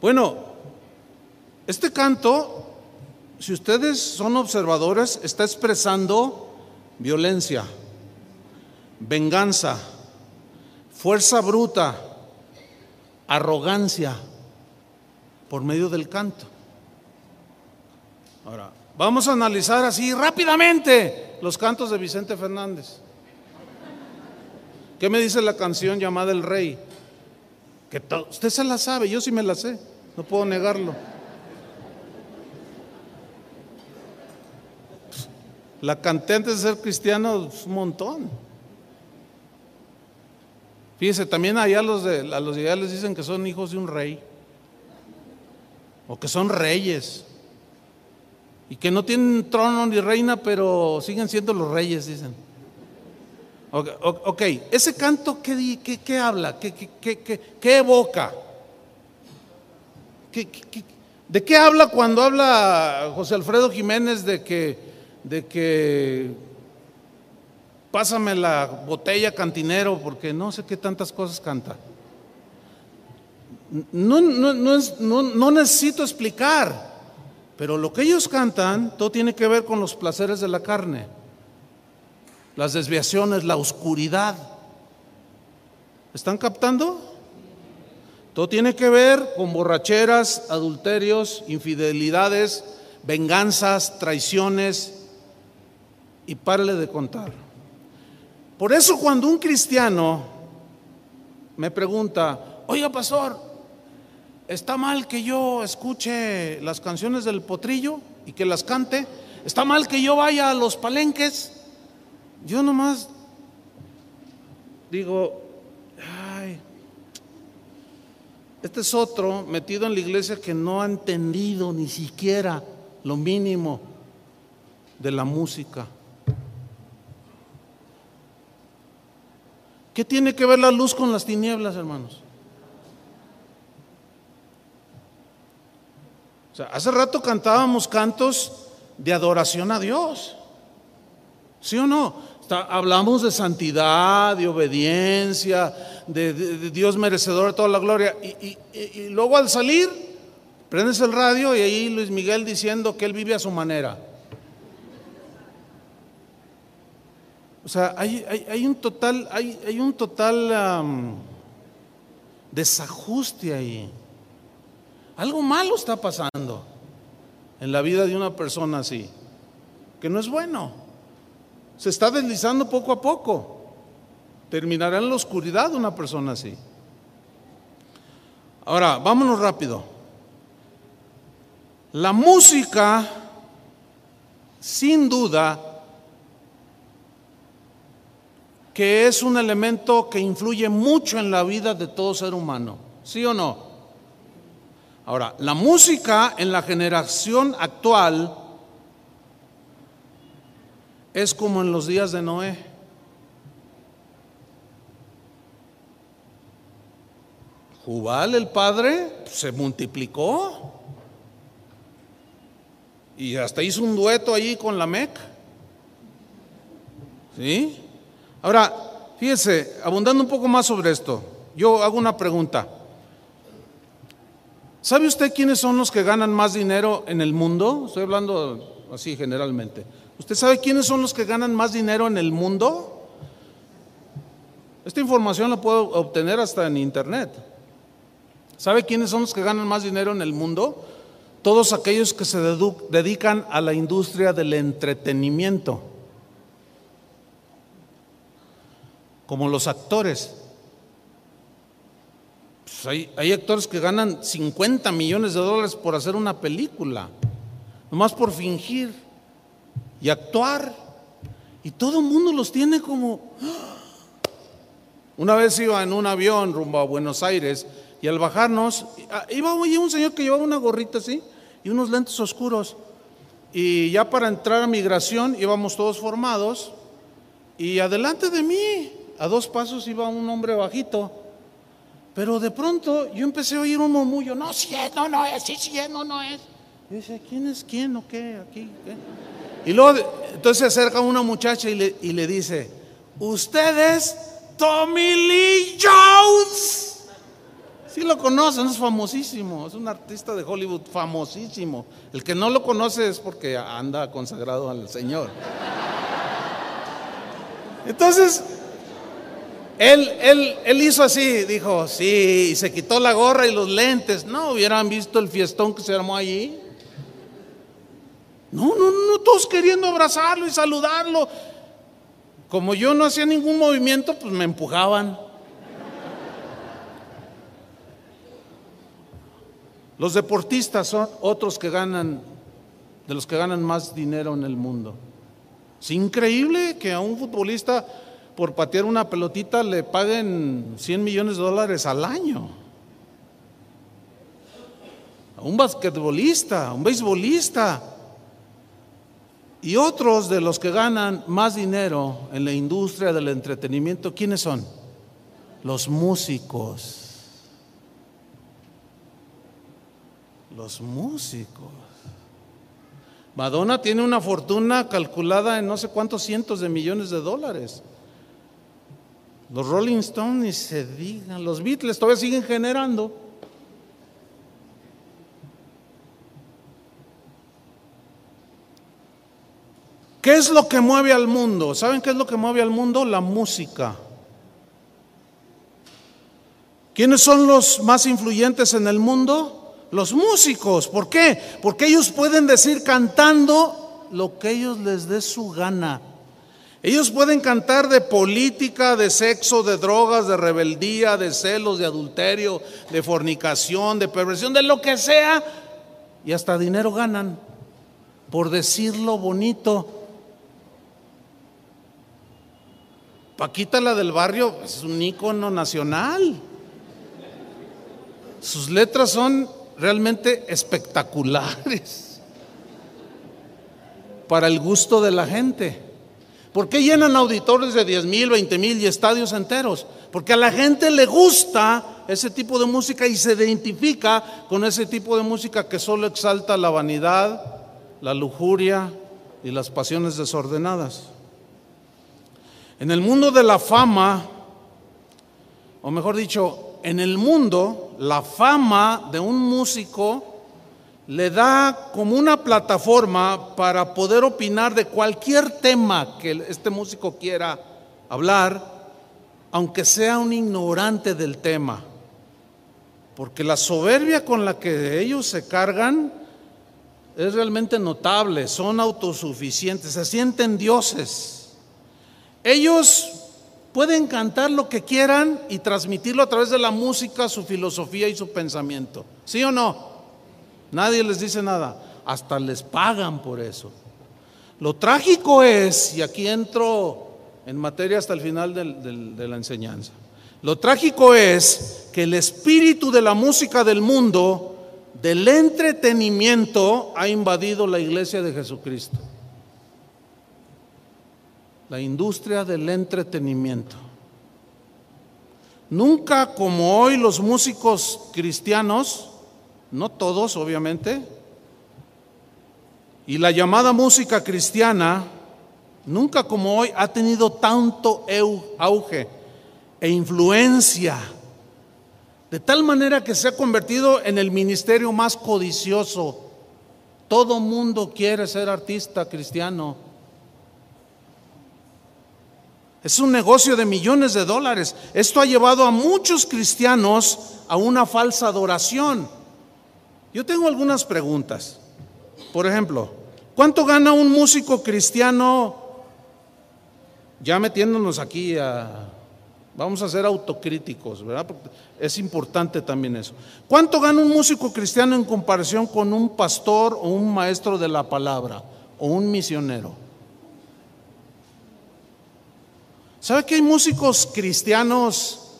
Bueno, este canto si ustedes son observadores, está expresando violencia, venganza, fuerza bruta, arrogancia por medio del canto. Ahora, vamos a analizar así rápidamente los cantos de Vicente Fernández. ¿Qué me dice la canción llamada El Rey? Que usted se la sabe, yo sí me la sé, no puedo negarlo. La canté antes de ser cristiano un montón. Fíjense, también allá los de, a los allá les dicen que son hijos de un rey. O que son reyes. Y que no tienen trono ni reina, pero siguen siendo los reyes, dicen. Ok, ese canto, ¿qué, qué, habla? ¿Qué, qué evoca? de qué habla cuando habla José Alfredo Jiménez de que de que pásame la botella cantinero porque no sé qué tantas cosas canta. No, no, no, necesito explicar, pero lo que ellos cantan, todo tiene que ver con los placeres de la carne, las desviaciones, la oscuridad. ¿Están captando? Todo tiene que ver con borracheras, adulterios, infidelidades, venganzas, traiciones, y párale de contar. Por eso cuando un cristiano me pregunta, oiga pastor, está mal que yo escuche las canciones del potrillo y que las cante, está mal que yo vaya a los palenques. Yo nomás digo, ay, este es otro metido en la iglesia que no ha entendido ni siquiera lo mínimo de la música. ¿Qué tiene que ver la luz con las tinieblas, hermanos? O sea, hace rato cantábamos cantos de adoración a Dios. ¿Sí o no? hablamos de santidad, de obediencia, de, Dios merecedor de toda la gloria. y luego al salir, prendes el radio y ahí Luis Miguel diciendo que él vive a su manera. O sea, hay, un total, hay, un total desajuste ahí. Algo malo está pasando en la vida de una persona así, que no es bueno. Se está deslizando poco a poco. Terminará en la oscuridad una persona así. Ahora, vámonos rápido. La música, sin duda, que es un elemento que influye mucho en la vida de todo ser humano, ¿sí o no? Ahora, la música en la generación actual es como en los días de Noé. Jubal, el padre, se multiplicó y hasta hizo un dueto allí con la Mec. ¿Sí? Ahora, fíjese, abundando un poco más sobre esto, yo hago una pregunta. ¿Sabe usted quiénes son los que ganan más dinero en el mundo? Estoy hablando así generalmente. ¿Usted sabe quiénes son los que ganan más dinero en el mundo? Esta información la puedo obtener hasta en internet. ¿Sabe quiénes son los que ganan más dinero en el mundo? Todos aquellos que se dedican a la industria del entretenimiento. Como los actores. Pues hay, actores que ganan 50 millones de dólares por hacer una película, nomás por fingir y actuar. Y todo el mundo los tiene como... ¡ah! Una vez iba en un avión rumbo a Buenos Aires y al bajarnos, ah, iba un señor que llevaba una gorrita así y unos lentes oscuros. Y ya para entrar a migración íbamos todos formados y adelante de mí a dos pasos iba un hombre bajito. Pero de pronto yo empecé a oír un murmullo, no, si es, no, no es, sí es, no, no es. Y dice, ¿quién es quién o qué? Aquí, Y luego, entonces se acerca una muchacha y le, y le dice, usted es Tommy Lee Jones. Sí lo conocen, es famosísimo, es un artista de Hollywood famosísimo. El que no lo conoce es porque anda consagrado al Señor. Entonces, él, él, él hizo así, dijo, sí, y se quitó la gorra y los lentes. No, hubieran visto el fiestón que se armó allí. No, no, no, todos queriendo abrazarlo y saludarlo. Como yo no hacía ningún movimiento, pues me empujaban. Los deportistas son otros que ganan, de los que ganan más dinero en el mundo. Es increíble que a un futbolista por patear una pelotita le paguen 100 millones de dólares al año. A un basquetbolista, a un beisbolista. Y otros de los que ganan más dinero en la industria del entretenimiento, ¿quiénes son? Los músicos. Los músicos. Madonna tiene una fortuna calculada en no sé cuántos cientos de millones de dólares. Los Rolling Stones ni se digan, los Beatles todavía siguen generando. ¿Qué es lo que mueve al mundo? ¿Saben qué es lo que mueve al mundo? La música. ¿Quiénes son los más influyentes en el mundo? Los músicos. ¿Por qué? Porque ellos pueden decir cantando lo que ellos les dé su gana. Ellos pueden cantar de política, de sexo, de drogas, de rebeldía, de celos, de adulterio, de fornicación, de perversión, de lo que sea, y hasta dinero ganan por decirlo bonito. Paquita la del barrio es un ícono nacional. Sus letras son realmente espectaculares para el gusto de la gente. ¿Por qué llenan auditorios de 10 mil, 20 mil y estadios enteros? Porque a la gente le gusta ese tipo de música y se identifica con ese tipo de música que solo exalta la vanidad, la lujuria y las pasiones desordenadas. En el mundo de la fama, o mejor dicho, en el mundo, la fama de un músico le da como una plataforma para poder opinar de cualquier tema que este músico quiera hablar, aunque sea un ignorante del tema. Porque la soberbia con la que ellos se cargan es realmente notable, son autosuficientes, se sienten dioses. Ellos pueden cantar lo que quieran y transmitirlo a través de la música, su filosofía y su pensamiento. ¿Sí o no? Nadie les dice nada, hasta les pagan por eso. Lo trágico es, y aquí entro en materia hasta el final de la enseñanza, lo trágico es que el espíritu de la música del mundo, del entretenimiento, ha invadido la iglesia de Jesucristo. La industria del entretenimiento. Nunca como hoy los músicos cristianos no todos obviamente, y la llamada música cristiana nunca como hoy ha tenido tanto auge e influencia, de tal manera que se ha convertido en el ministerio más codicioso. Todo mundo quiere ser artista cristiano. Es un negocio de millones de dólares. Esto ha llevado a muchos cristianos a una falsa adoración. Yo tengo algunas preguntas. Por ejemplo, ¿cuánto gana un músico cristiano? Ya metiéndonos aquí a... Vamos a ser autocríticos, ¿verdad? Porque es importante también eso. ¿Cuánto gana un músico cristiano en comparación con un pastor o un maestro de la palabra o un misionero? ¿Sabe que hay músicos cristianos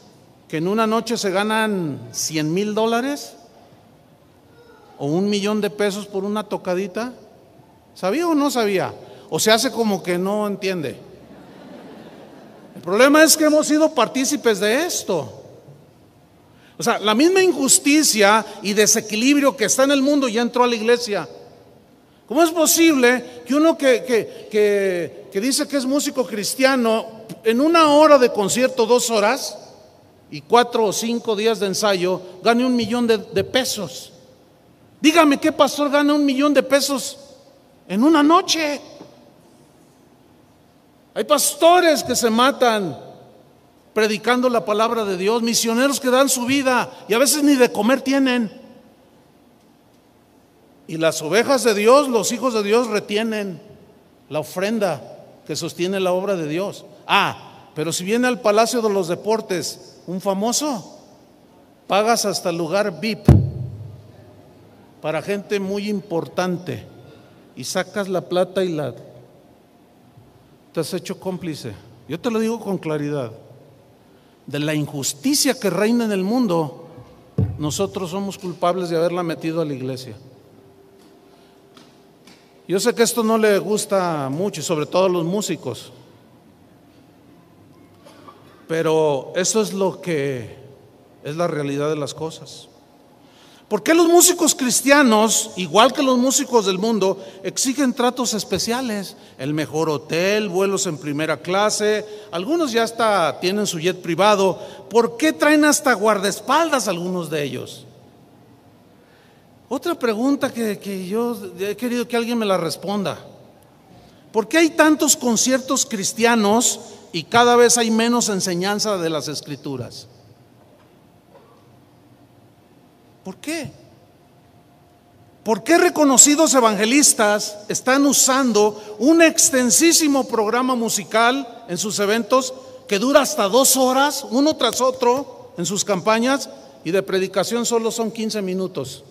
que en una noche se ganan 100 mil dólares? O un millón de pesos por una tocadita? ¿Sabía o no sabía? ¿O se hace como que no entiende? El problema es que hemos sido partícipes de esto. O sea, la misma injusticia y desequilibrio que está en el mundo ya entró a la iglesia. ¿Cómo es posible que uno que, que, dice que es músico cristiano, en una hora de concierto, dos horas, y cuatro o cinco días de ensayo, gane un millón de pesos? Dígame qué pastor gana un millón de pesos en una noche. Hay pastores que se matan predicando la palabra de Dios, misioneros que dan su vida y a veces ni de comer tienen. Y las ovejas de Dios, los hijos de Dios retienen la ofrenda que sostiene la obra de Dios. Ah, pero si viene al Palacio de los Deportes un famoso, pagas hasta el lugar VIP para gente muy importante y sacas la plata y la... Te has hecho cómplice. Yo te lo digo con claridad. De la injusticia que reina en el mundo, nosotros somos culpables de haberla metido a la iglesia. Yo sé que esto no le gusta mucho, sobre todo a los músicos, pero eso es lo que es la realidad de las cosas. ¿Por qué los músicos cristianos, igual que los músicos del mundo, exigen tratos especiales? El mejor hotel, vuelos en primera clase, algunos ya hasta tienen su jet privado. ¿Por qué traen hasta guardaespaldas algunos de ellos? Otra pregunta que, que yo he querido que alguien me la responda. ¿Por qué hay tantos conciertos cristianos y cada vez hay menos enseñanza de las escrituras? ¿Por qué? ¿Por qué reconocidos evangelistas están usando un extensísimo programa musical en sus eventos que dura hasta dos horas, uno tras otro, en sus campañas, y de predicación solo son 15 minutos?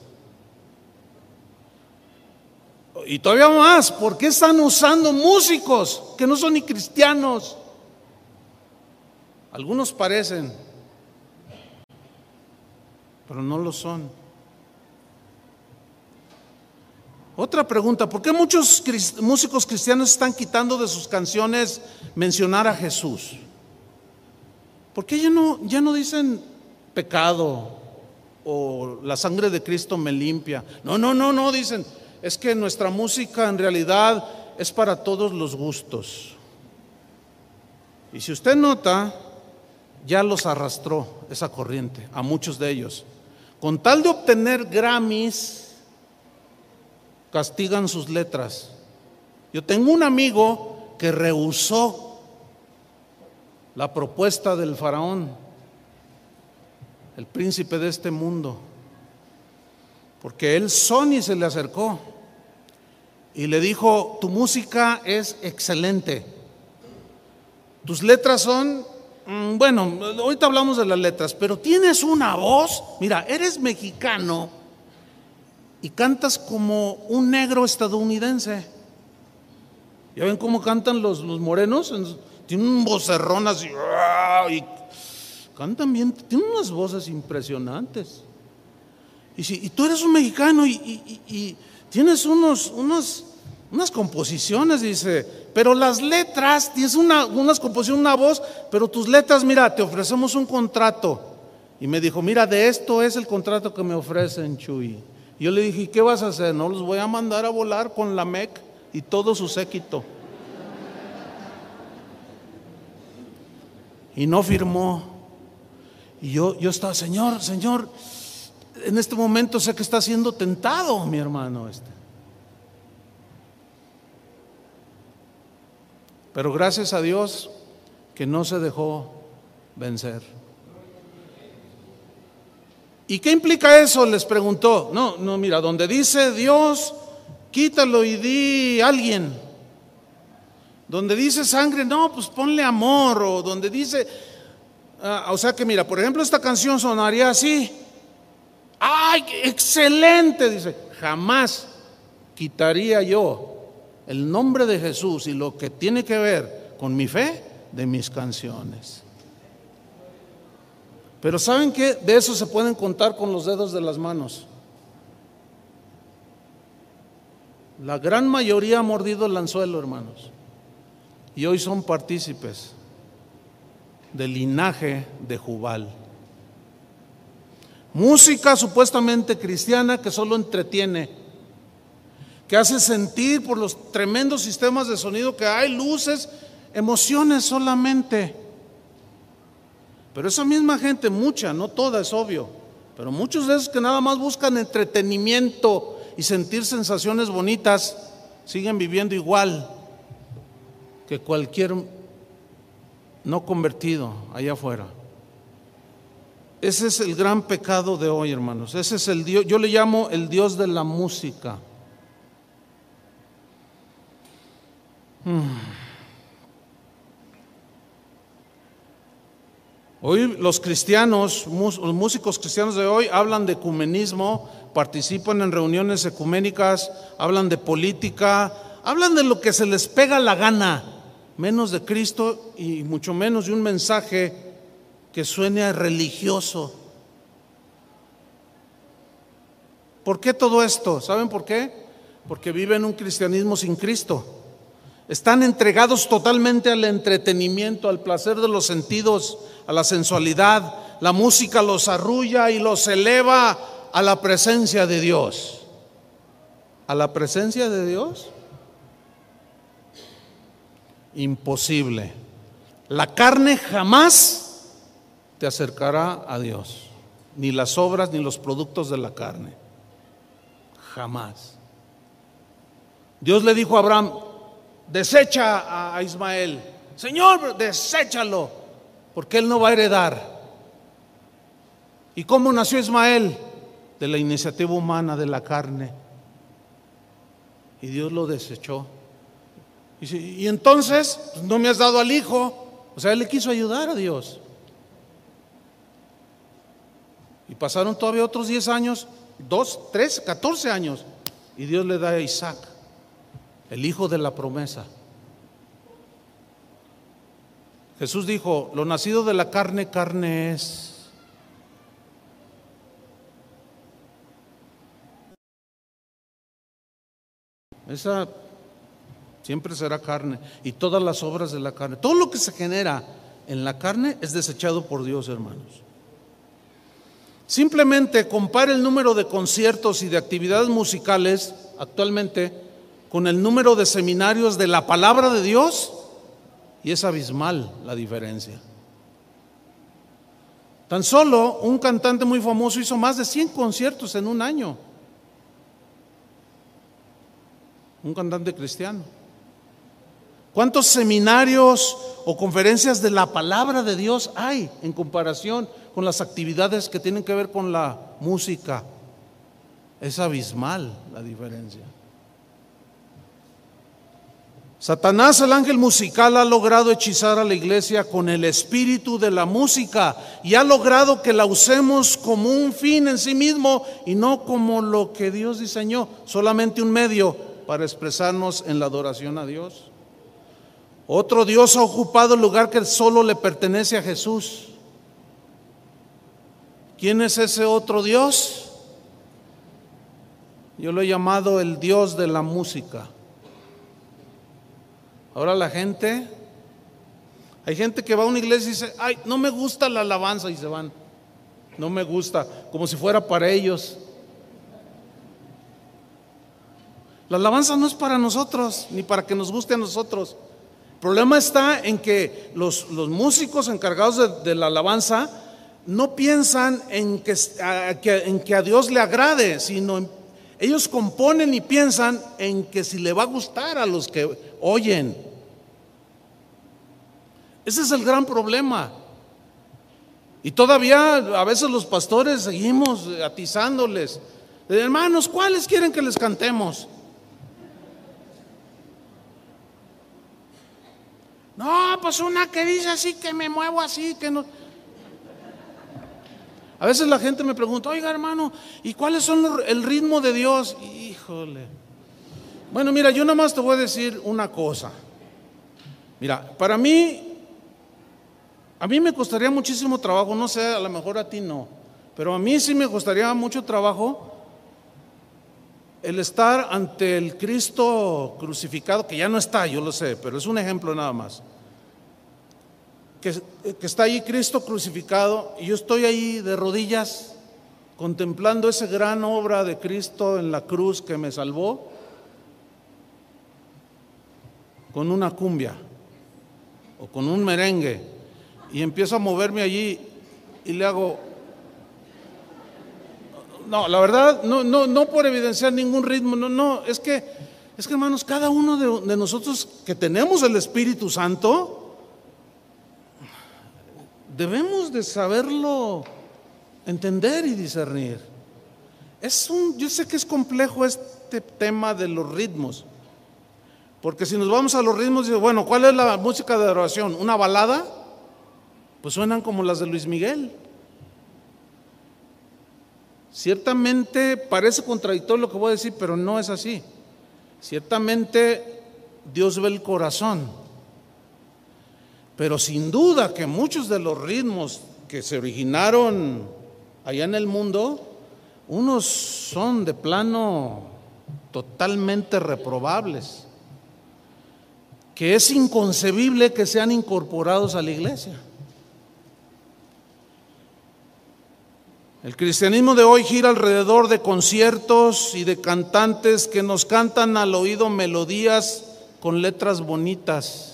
Y todavía más, ¿por qué están usando músicos que no son ni cristianos? Algunos parecen, pero no lo son. Otra pregunta, ¿por qué muchos músicos cristianos están quitando de sus canciones mencionar a Jesús? ¿Por qué ya no, ya no dicen pecado o la sangre de Cristo me limpia? No, no, no, no, dicen, es que nuestra música en realidad es para todos los gustos. Y si usted nota, ya los arrastró esa corriente, a muchos de ellos. Con tal de obtener Grammys, castigan sus letras. Yo tengo un amigo que rehusó la propuesta del faraón, el príncipe de este mundo, porque él Sony se le acercó y le dijo, tu música es excelente, tus letras son, bueno, ahorita hablamos de las letras, pero tienes una voz, mira, eres mexicano y cantas como un negro estadounidense. ¿Ya ven cómo cantan los, los morenos? Tienen un vocerrón así, ¡ah! y cantan bien, tienen unas voces impresionantes. Y, si, y tú eres un mexicano y, y, tienes unos, unos, unas composiciones, dice, pero las letras, tienes una, unas composiciones, una voz, pero tus letras, mira, te ofrecemos un contrato. Y me dijo, mira, de esto es el contrato que me ofrecen, Chuy. Yo le dije, ¿qué vas a hacer? No los voy a mandar a volar con la MEC y todo su séquito. Y no firmó. Y yo, yo estaba, Señor, Señor, en este momento sé que está siendo tentado mi hermano este. Pero gracias a Dios que no se dejó vencer. ¿Y qué implica eso? Les preguntó. No, no, mira, donde dice Dios, quítalo y di alguien. Donde dice sangre, no, pues ponle amor. O donde dice, ah, o sea que mira, por ejemplo, esta canción sonaría así. ¡Ay, excelente! Dice, jamás quitaría yo el nombre de Jesús y lo que tiene que ver con mi fe de mis canciones. Pero ¿saben qué? De eso se pueden contar con los dedos de las manos. La gran mayoría ha mordido el anzuelo, hermanos. Y hoy son partícipes del linaje de Jubal. Música supuestamente cristiana que solo entretiene, que hace sentir por los tremendos sistemas de sonido que hay, luces, emociones solamente. Pero esa misma gente, mucha, no toda es obvio, pero muchos de esos que nada más buscan entretenimiento y sentir sensaciones bonitas, siguen viviendo igual que cualquier no convertido allá afuera. Ese es el gran pecado de hoy, hermanos. Ese es el Dios, yo le llamo el Dios de la música. Hoy los cristianos, los músicos cristianos de hoy hablan de ecumenismo, participan en reuniones ecuménicas, hablan de política, hablan de lo que se les pega la gana, menos de Cristo y mucho menos de un mensaje que suene religioso. ¿Por qué todo esto? ¿Saben por qué? Porque viven un cristianismo sin Cristo. Están entregados totalmente al entretenimiento, al placer de los sentidos, a la sensualidad. La música los arrulla y los eleva a la presencia de Dios. ¿A la presencia de Dios? Imposible. La carne jamás te acercará a Dios. Ni las obras ni los productos de la carne. Jamás. Dios le dijo a Abraham, desecha a Ismael. Señor, deséchalo, porque él no va a heredar. ¿Y cómo nació Ismael? De la iniciativa humana de la carne. Y Dios lo desechó. Y, entonces, pues, no me has dado al hijo. O sea, él le quiso ayudar a Dios. Y pasaron todavía otros 10 años, 2, 3, 14 años. Y Dios le da a Isaac, el hijo de la promesa. Jesús dijo, lo nacido de la carne, carne es. Esa siempre será carne. Y todas las obras de la carne, todo lo que se genera en la carne es desechado por Dios, hermanos. Simplemente compare el número de conciertos y de actividades musicales actualmente con el número de seminarios de la palabra de Dios y es abismal la diferencia. Tan solo un cantante muy famoso hizo más de 100 conciertos en un año. Un cantante cristiano. ¿Cuántos seminarios o conferencias de la palabra de Dios hay en comparación con las actividades que tienen que ver con la música. Es abismal la diferencia. Satanás, el ángel musical, ha logrado hechizar a la iglesia con el espíritu de la música y ha logrado que la usemos como un fin en sí mismo y no como lo que Dios diseñó, solamente un medio para expresarnos en la adoración a Dios. Otro Dios ha ocupado el lugar que solo le pertenece a Jesús. ¿Quién es ese otro Dios? Yo lo he llamado el Dios de la música. Ahora la gente, hay gente que va a una iglesia y dice, ay, no me gusta la alabanza y se van. No me gusta, como si fuera para ellos. La alabanza no es para nosotros, ni para que nos guste a nosotros. El problema está en que los, los músicos encargados de, la alabanza no piensan en que, en que a Dios le agrade, sino ellos componen y piensan en que si le va a gustar a los que oyen. Ese es el gran problema. Y todavía a veces los pastores seguimos atizándoles. Hermanos, ¿cuáles quieren que les cantemos? No, pues una que dice así, que me muevo así, que no. A veces la gente me pregunta, oiga hermano, ¿y cuáles son el ritmo de Dios? Híjole. Bueno, mira, yo nada más te voy a decir una cosa. Mira, para mí, a mí me costaría muchísimo trabajo, no sé, a lo mejor a ti no, pero a mí sí me costaría mucho trabajo el estar ante el Cristo crucificado, que ya no está, yo lo sé, pero es un ejemplo nada más que, está ahí Cristo crucificado y yo estoy ahí de rodillas contemplando esa gran obra de Cristo en la cruz que me salvó con una cumbia o con un merengue y empiezo a moverme allí y le hago no, la verdad, no, no, no por evidenciar ningún ritmo, no, no, es que, es que hermanos, cada uno de, nosotros que tenemos el Espíritu Santo, debemos de saberlo entender y discernir. Es un, yo sé que es complejo este tema de los ritmos, porque si nos vamos a los ritmos, bueno, ¿cuál es la música de adoración? ¿Una balada? Pues suenan como las de Luis Miguel. Ciertamente parece contradictorio lo que voy a decir, pero no es así. Ciertamente Dios ve el corazón. Pero sin duda que muchos de los ritmos que se originaron allá en el mundo, unos son de plano totalmente reprobables, que es inconcebible que sean incorporados a la iglesia. El cristianismo de hoy gira alrededor de conciertos y de cantantes que nos cantan al oído melodías con letras bonitas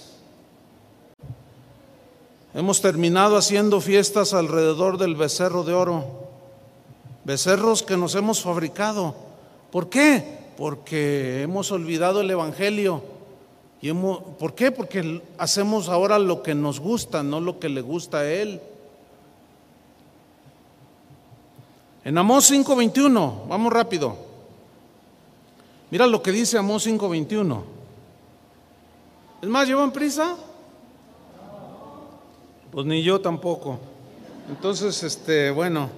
Hemos terminado haciendo fiestas alrededor del becerro de oro, becerros que nos hemos fabricado. ¿Por qué? Porque hemos olvidado el Evangelio. ¿Por qué? Porque hacemos ahora lo que nos gusta, no lo que le gusta a Él. En Amós 5:21, vamos rápido. Mira lo que dice Amós 5:21. Es más, ¿llevan prisa? Pues ni yo tampoco. Entonces, este, bueno.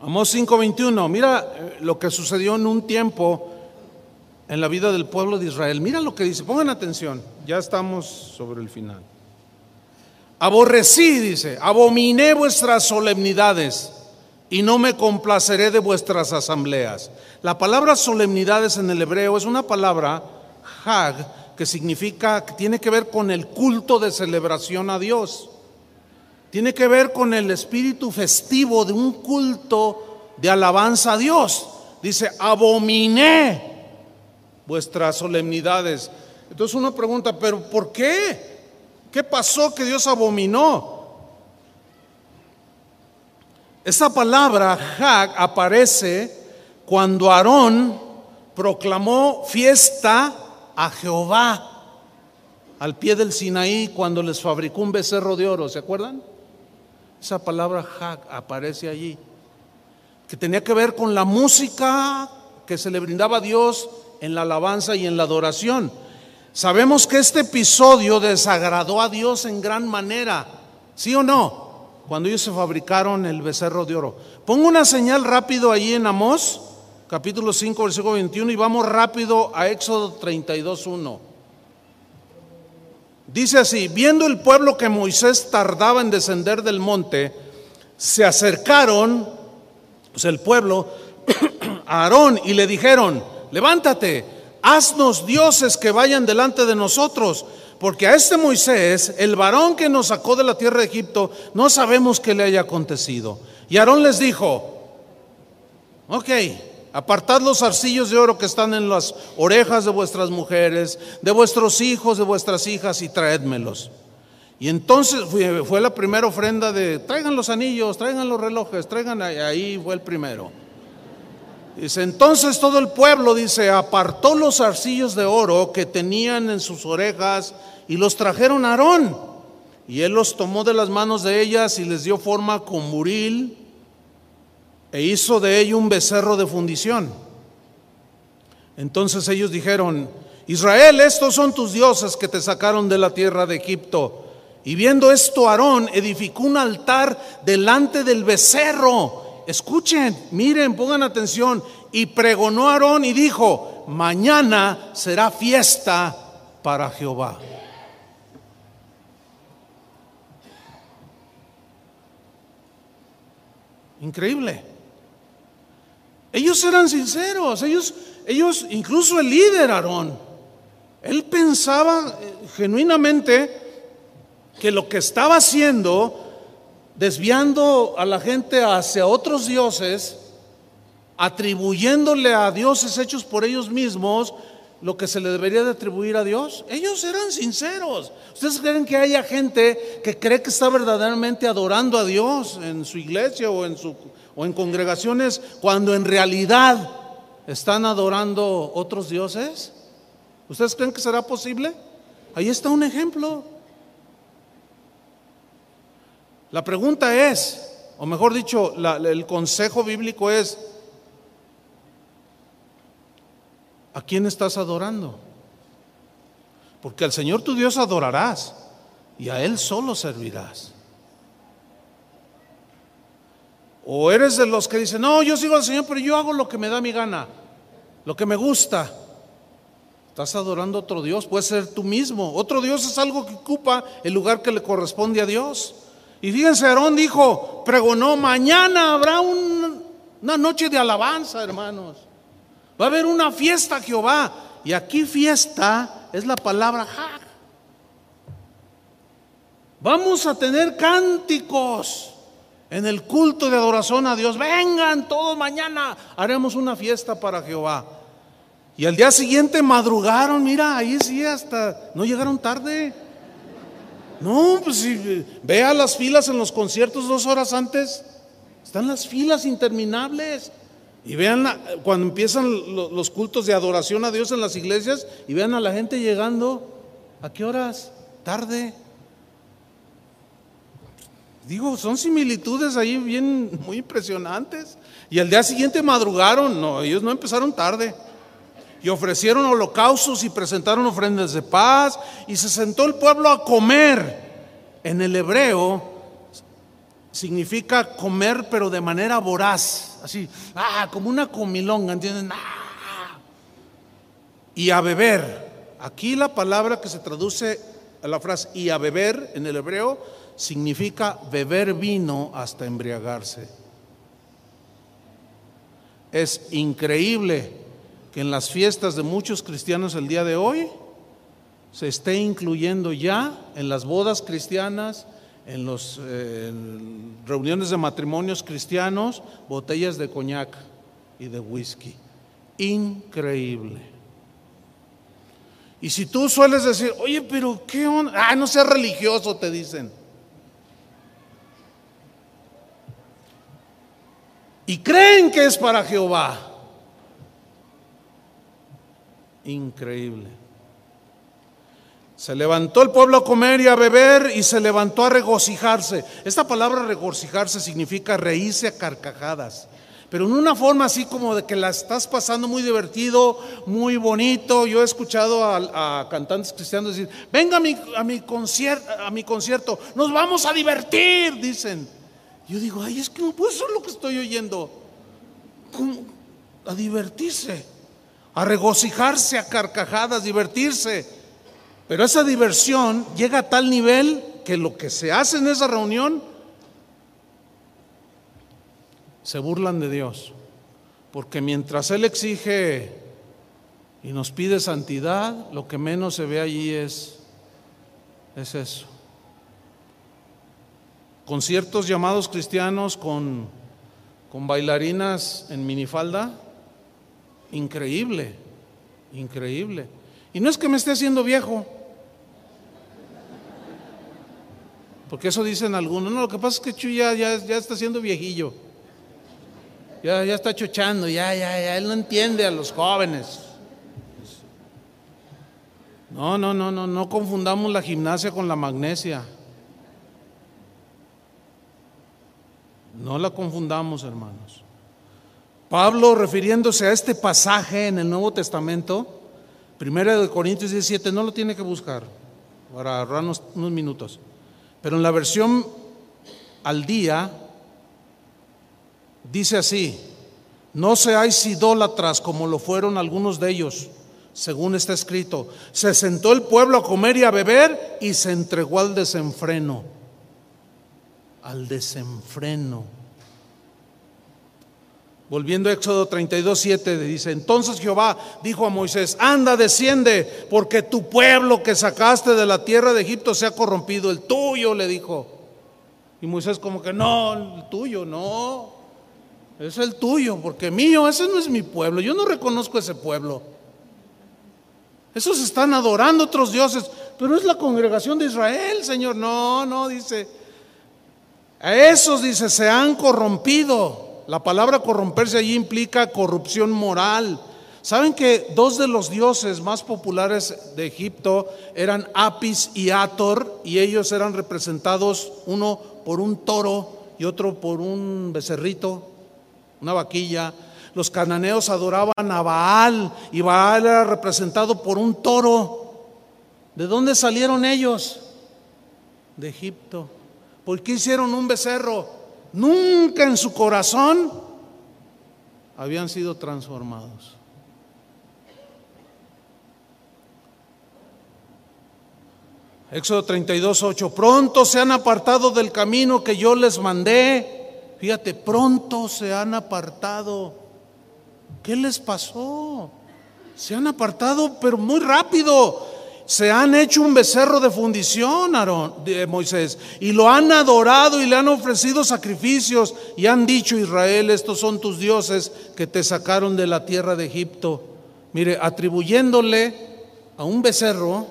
Amós 5:21, mira eh, lo que sucedió en un tiempo en la vida del pueblo de Israel. Mira lo que dice, pongan atención, ya estamos sobre el final. Aborrecí, dice, abominé vuestras solemnidades y no me complaceré de vuestras asambleas. La palabra solemnidades en el hebreo es una palabra, hag, que significa, que tiene que ver con el culto de celebración a Dios. Tiene que ver con el espíritu festivo de un culto de alabanza a Dios. Dice, abominé vuestras solemnidades. Entonces uno pregunta, ¿pero por qué? ¿Qué pasó que Dios abominó? Esa palabra aparece cuando Aarón proclamó fiesta a Jehová al pie del Sinaí cuando les fabricó un becerro de oro, ¿se acuerdan? Esa palabra aparece allí, que tenía que ver con la música que se le brindaba a Dios en la alabanza y en la adoración. Sabemos que este episodio desagradó a Dios en gran manera, ¿sí o no? Cuando ellos se fabricaron el becerro de oro. Pongo una señal rápido ahí en Amós, capítulo 5, versículo 21, y vamos rápido a Éxodo 32, 1. Dice así, viendo el pueblo que Moisés tardaba en descender del monte, se acercaron, pues el pueblo, a Aarón y le dijeron, levántate, haznos dioses que vayan delante de nosotros, porque a este Moisés, el varón que nos sacó de la tierra de Egipto, no sabemos qué le haya acontecido. Y Aarón les dijo, ok, Apartad los arcillos de oro que están en las orejas de vuestras mujeres, de vuestros hijos, de vuestras hijas, y traédmelos. Y entonces fue, la primera ofrenda de, traigan los anillos, traigan los relojes, traigan ahí fue el primero. Dice, entonces todo el pueblo, dice, apartó los arcillos de oro que tenían en sus orejas y los trajeron a Aarón. Y él los tomó de las manos de ellas y les dio forma con buril e hizo de ello un becerro de fundición. Entonces ellos dijeron, Israel, estos son tus dioses que te sacaron de la tierra de Egipto. Y viendo esto, Aarón edificó un altar delante del becerro. Escuchen, miren, pongan atención. Y pregonó Aarón y dijo, mañana será fiesta para Jehová. Increíble. Ellos eran sinceros, ellos, ellos, incluso el líder Aarón, él pensaba eh, genuinamente que lo que estaba haciendo, desviando a la gente hacia otros dioses, atribuyéndole a dioses hechos por ellos mismos, lo que se le debería de atribuir a Dios. Ellos eran sinceros. ¿Ustedes creen que haya gente que cree que está verdaderamente adorando a Dios en su iglesia o en su o en congregaciones cuando en realidad están adorando otros dioses? ¿Ustedes creen que será posible? Ahí está un ejemplo. La pregunta es, o mejor dicho, el consejo bíblico es, ¿a quién estás adorando? Porque al Señor tu Dios adorarás y a Él solo servirás. O eres de los que dicen, no, yo sigo al Señor, pero yo hago lo que me da mi gana, lo que me gusta. Estás adorando a otro Dios, puede ser tú mismo. Otro Dios es algo que ocupa el lugar que le corresponde a Dios. Y fíjense, Aarón dijo, pregonó, mañana habrá una noche de alabanza, hermanos. Va a haber una fiesta Jehová. Y aquí fiesta es la palabra ja. Vamos a tener cánticos en el culto de adoración a Dios, vengan todos mañana, haremos una fiesta para Jehová. Y al día siguiente madrugaron, mira, ahí sí, hasta no llegaron tarde. No, pues si vea las filas en los conciertos dos horas antes, están las filas interminables. Y vean cuando empiezan los cultos de adoración a Dios en las iglesias y vean a la gente llegando, ¿a qué horas? Tarde. Digo, son similitudes ahí bien muy impresionantes. Y al día siguiente madrugaron, no, ellos no empezaron tarde. Y ofrecieron holocaustos y presentaron ofrendas de paz y se sentó el pueblo a comer. En el hebreo significa comer pero de manera voraz, así, ah, como una comilonga, ¿entienden? Ah. Y a beber. Aquí la palabra que se traduce a la frase y a beber en el hebreo significa beber vino hasta embriagarse. Es increíble que en las fiestas de muchos cristianos el día de hoy se esté incluyendo ya en las bodas cristianas, en las eh, reuniones de matrimonios cristianos, botellas de coñac y de whisky. Increíble. Y si tú sueles decir, oye, pero qué onda, ah, no seas religioso, te dicen. y creen que es para Jehová. Increíble. Se levantó el pueblo a comer y a beber y se levantó a regocijarse. Esta palabra regocijarse significa reírse a carcajadas, pero en una forma así como de que la estás pasando muy divertido, muy bonito. Yo he escuchado a, cantantes cristianos decir, venga a mi, mi, a mi concierto, nos vamos a divertir, dicen. Yo digo, ay, es que no puede ser lo que estoy oyendo. A divertirse, a regocijarse, a carcajadas, divertirse. Pero esa diversión llega a tal nivel que lo que se hace en esa reunión se burlan de Dios. Porque mientras Él exige y nos pide santidad, lo que menos se ve allí es, es eso conciertos llamados cristianos con, con bailarinas en minifalda. Increíble, increíble. Y no es que me esté haciendo viejo, porque eso dicen algunos. No, lo que pasa es que Chuy ya, ya, está siendo viejillo. Ya, ya está chochando, ya, ya, ya. Él no entiende a los jóvenes. No, no, no, no, no confundamos la gimnasia con la magnesia. No la confundamos, hermanos. Pablo, refiriéndose a este pasaje en el Nuevo Testamento, primera de Corintios 17, no lo tiene que buscar para ahorrarnos unos minutos. Pero en la versión al día dice así: No seáis idólatras como lo fueron algunos de ellos, según está escrito. Se sentó el pueblo a comer y a beber y se entregó al desenfreno al desenfreno. Volviendo a Éxodo 32, 7, dice, entonces Jehová dijo a Moisés, anda, desciende, porque tu pueblo que sacaste de la tierra de Egipto se ha corrompido, el tuyo, le dijo. Y Moisés como que, no, el tuyo, no, es el tuyo, porque mío, ese no es mi pueblo, yo no reconozco ese pueblo. Esos están adorando otros dioses, pero es la congregación de Israel, Señor. No, no, dice, a esos, dice, se han corrompido. La palabra corromperse allí implica corrupción moral. ¿Saben que dos de los dioses más populares de Egipto eran Apis y Ator y ellos eran representados uno por un toro y otro por un becerrito, una vaquilla? Los cananeos adoraban a Baal y Baal era representado por un toro. ¿De dónde salieron ellos? De Egipto. ¿Por qué hicieron un becerro? Nunca en su corazón habían sido transformados. Éxodo 32, 8. Pronto se han apartado del camino que yo les mandé. Fíjate, pronto se han apartado. ¿Qué les pasó? Se han apartado, pero muy rápido se han hecho un becerro de fundición, Aarón, de Moisés, y lo han adorado y le han ofrecido sacrificios y han dicho, Israel, estos son tus dioses que te sacaron de la tierra de Egipto. Mire, atribuyéndole a un becerro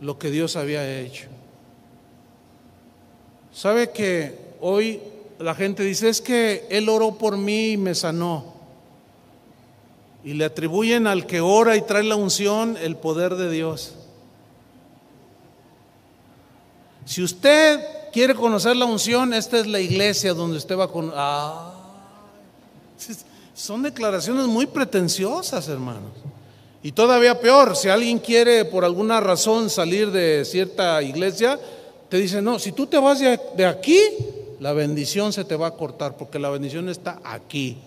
lo que Dios había hecho. ¿Sabe que hoy la gente dice, es que Él oró por mí y me sanó? Y le atribuyen al que ora y trae la unción el poder de Dios. Si usted quiere conocer la unción, esta es la iglesia donde usted va con... Ah, son declaraciones muy pretenciosas, hermanos. Y todavía peor, si alguien quiere por alguna razón salir de cierta iglesia, te dice, no, si tú te vas de aquí, la bendición se te va a cortar, porque la bendición está aquí.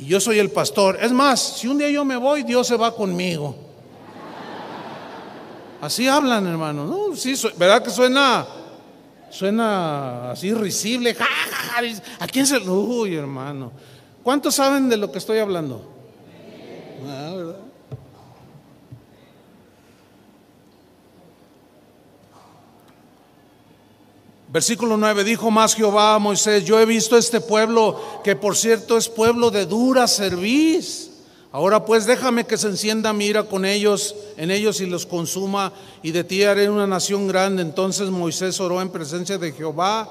Y yo soy el pastor. Es más, si un día yo me voy, Dios se va conmigo. Así hablan, hermano. ¿no? Sí, ¿verdad que suena, suena así risible? ¿A quién se.? Uy, hermano. ¿Cuántos saben de lo que estoy hablando? Ah, ¿verdad? Versículo 9, dijo más Jehová a Moisés, yo he visto este pueblo, que por cierto es pueblo de dura cerviz. Ahora pues déjame que se encienda mi ira con ellos, en ellos y los consuma, y de ti haré una nación grande. Entonces Moisés oró en presencia de Jehová,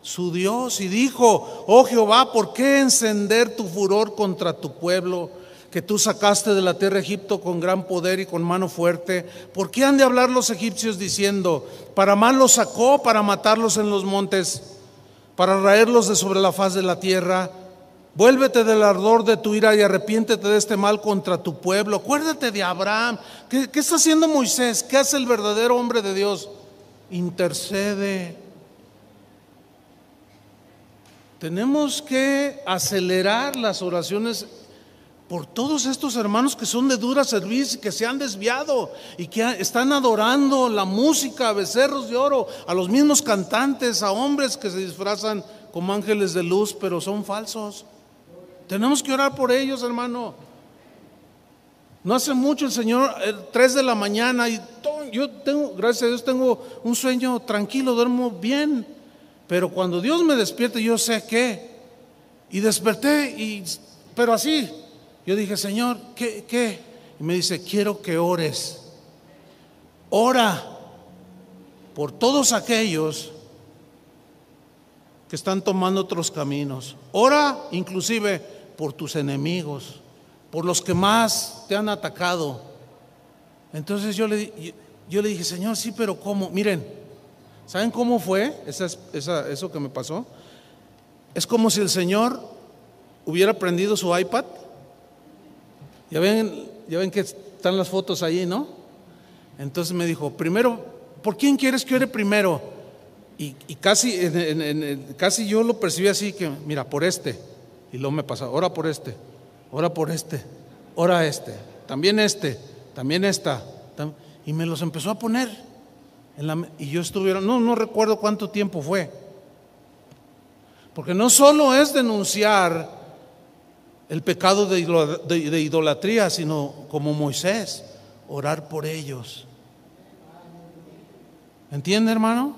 su Dios, y dijo, oh Jehová, ¿por qué encender tu furor contra tu pueblo? Que tú sacaste de la tierra Egipto con gran poder y con mano fuerte. ¿Por qué han de hablar los egipcios diciendo, para mal los sacó, para matarlos en los montes, para raerlos de sobre la faz de la tierra? Vuélvete del ardor de tu ira y arrepiéntete de este mal contra tu pueblo. Acuérdate de Abraham. ¿Qué, qué está haciendo Moisés? ¿Qué hace el verdadero hombre de Dios? Intercede. Tenemos que acelerar las oraciones por todos estos hermanos que son de dura servicio y que se han desviado y que están adorando la música a becerros de oro, a los mismos cantantes, a hombres que se disfrazan como ángeles de luz, pero son falsos. Tenemos que orar por ellos, hermano. No hace mucho el Señor, el 3 de la mañana, y yo tengo, gracias a Dios, tengo un sueño tranquilo, duermo bien. Pero cuando Dios me despierte, yo sé qué. Y desperté, y, pero así, yo dije, Señor, ¿qué? qué? Y me dice, quiero que ores. Ora por todos aquellos que están tomando otros caminos. Ora inclusive por tus enemigos, por los que más te han atacado. Entonces yo le, yo le dije, Señor, sí, pero ¿cómo? Miren, ¿saben cómo fue eso que me pasó? Es como si el Señor hubiera prendido su iPad ya ven, ya ven que están las fotos ahí, ¿no? Entonces me dijo, primero, ¿por quién quieres que ore primero? Y, casi, casi yo lo percibí así que, mira, por este. Y luego me pasa, ora por este, ora por este, ora este, también este, también esta. Y me los empezó a poner. y yo estuve, no, no recuerdo cuánto tiempo fue. Porque no solo es denunciar el pecado de idolatría, sino como Moisés, orar por ellos. ¿Entiende, hermano?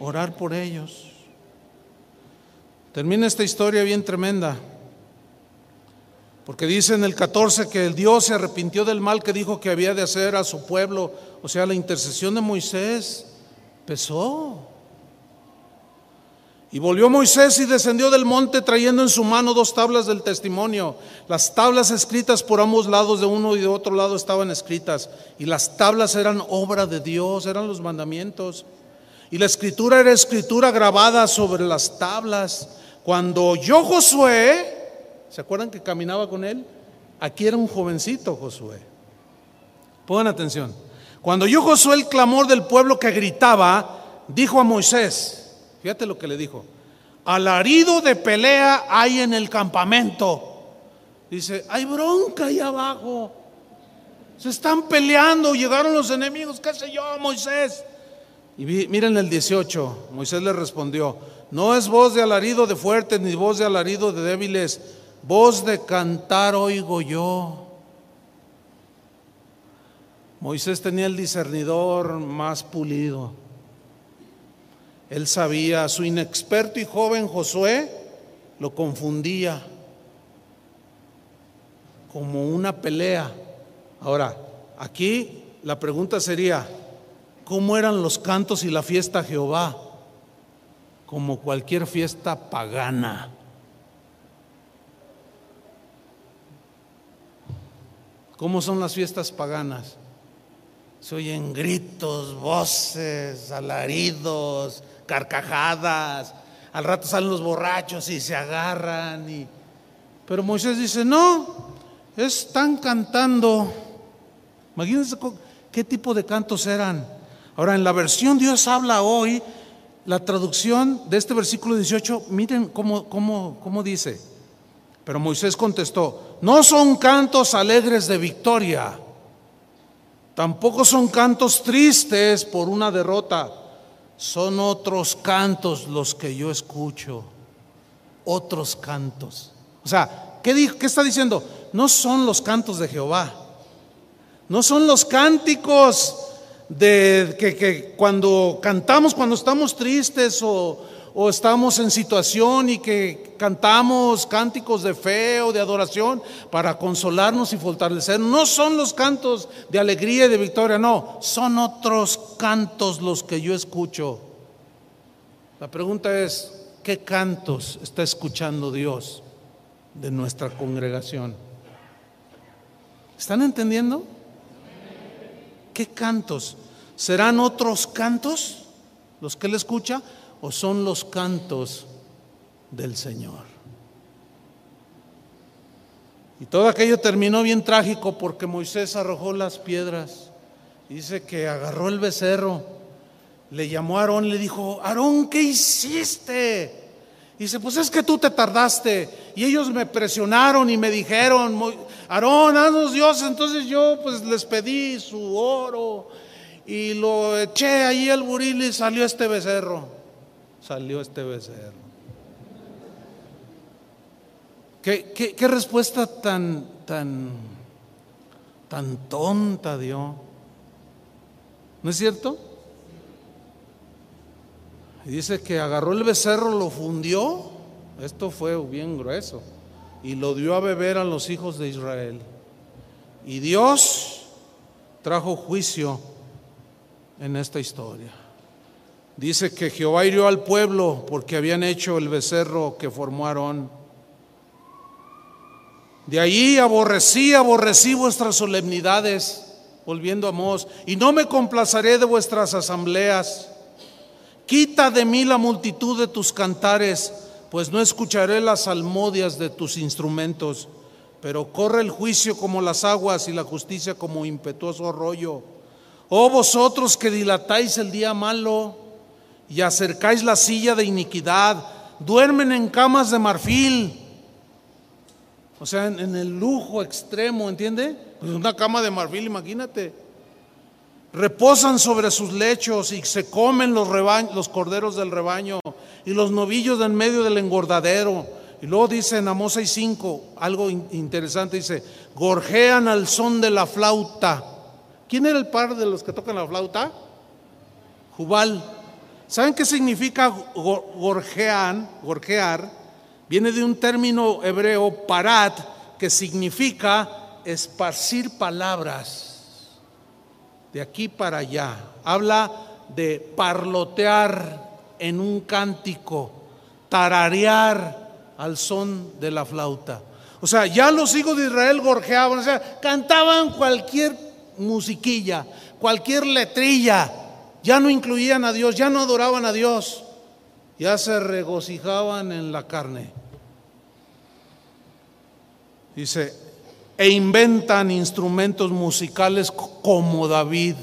Orar por ellos. Termina esta historia bien tremenda. Porque dice en el 14 que el Dios se arrepintió del mal que dijo que había de hacer a su pueblo. O sea, la intercesión de Moisés pesó. Y volvió Moisés y descendió del monte trayendo en su mano dos tablas del testimonio. Las tablas escritas por ambos lados, de uno y de otro lado, estaban escritas. Y las tablas eran obra de Dios, eran los mandamientos. Y la escritura era escritura grabada sobre las tablas. Cuando oyó Josué, ¿se acuerdan que caminaba con él? Aquí era un jovencito Josué. Pongan atención. Cuando oyó Josué el clamor del pueblo que gritaba, dijo a Moisés, Fíjate lo que le dijo. Alarido de pelea hay en el campamento. Dice, hay bronca ahí abajo. Se están peleando, llegaron los enemigos, qué sé yo, Moisés. Y miren el 18, Moisés le respondió, no es voz de alarido de fuertes ni voz de alarido de débiles, voz de cantar oigo yo. Moisés tenía el discernidor más pulido. Él sabía, su inexperto y joven Josué lo confundía como una pelea. Ahora, aquí la pregunta sería, ¿cómo eran los cantos y la fiesta a Jehová? Como cualquier fiesta pagana. ¿Cómo son las fiestas paganas? Se oyen gritos, voces, alaridos, carcajadas. Al rato salen los borrachos y se agarran. Y... Pero Moisés dice, no, están cantando. Imagínense qué tipo de cantos eran. Ahora, en la versión Dios habla hoy, la traducción de este versículo 18, miren cómo, cómo, cómo dice. Pero Moisés contestó, no son cantos alegres de victoria, tampoco son cantos tristes por una derrota, son otros cantos los que yo escucho, otros cantos. O sea, ¿qué, ¿qué está diciendo? No son los cantos de Jehová, no son los cánticos de que, cuando cantamos, cuando estamos tristes o, o, estamos en situación y que cantamos cánticos de fe o de adoración para consolarnos y fortalecer, no son los cantos de alegría y de victoria, no, son otros cantos los que yo escucho. La pregunta es, ¿qué cantos está escuchando Dios de nuestra congregación? ¿Están entendiendo? ¿Qué cantos? ¿Serán otros cantos los que él escucha o son los cantos del Señor? Y todo aquello terminó bien trágico porque Moisés arrojó las piedras. Dice que agarró el becerro, le llamó a Aarón, le dijo, Aarón, ¿qué hiciste? Dice, pues es que tú te tardaste. Y ellos me presionaron y me dijeron, Aarón, haznos Dios. Entonces yo pues les pedí su oro y lo eché ahí al buril y salió este becerro. Salió este becerro. ¿Qué, qué, respuesta tan, tan, tan tonta dio? ¿No es cierto? dice que agarró el becerro, lo fundió. Esto fue bien grueso. Y lo dio a beber a los hijos de Israel. Y Dios trajo juicio en esta historia. Dice que Jehová hirió al pueblo porque habían hecho el becerro que formó Aarón. De ahí aborrecí, aborrecí vuestras solemnidades, volviendo a Mos, y no me complaceré de vuestras asambleas. Quita de mí la multitud de tus cantares, pues no escucharé las salmodias de tus instrumentos, pero corre el juicio como las aguas y la justicia como impetuoso arroyo. Oh vosotros que dilatáis el día malo y acercáis la silla de iniquidad, duermen en camas de marfil. O sea, en, el lujo extremo, ¿entiende? Pues una cama de marfil, imagínate. Reposan sobre sus lechos y se comen los, corderos del rebaño y los novillos en medio del engordadero. Y luego dice en Amós 6.5 algo interesante, dice, gorjean al son de la flauta ¿Quién era el par de los que tocan la flauta? Jubal. ¿Saben qué significa gorjean, gorjear? Viene de un término hebreo, parat, que significa esparcir palabras de aquí para allá. Habla de parlotear en un cántico, tararear al son de la flauta. O sea, ya los hijos de Israel gorjeaban, o sea, cantaban cualquier musiquilla, cualquier letrilla, ya no incluían a Dios, ya no adoraban a Dios, ya se regocijaban en la carne. Dice, e inventan instrumentos musicales como David.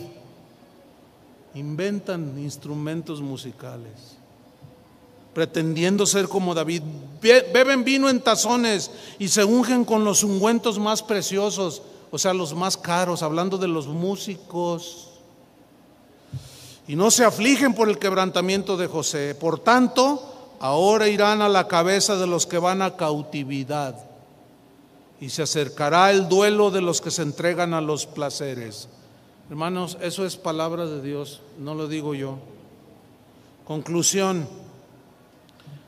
Inventan instrumentos musicales, pretendiendo ser como David. Beben vino en tazones y se ungen con los ungüentos más preciosos o sea, los más caros, hablando de los músicos. Y no se afligen por el quebrantamiento de José. Por tanto, ahora irán a la cabeza de los que van a cautividad. Y se acercará el duelo de los que se entregan a los placeres. Hermanos, eso es palabra de Dios, no lo digo yo. Conclusión.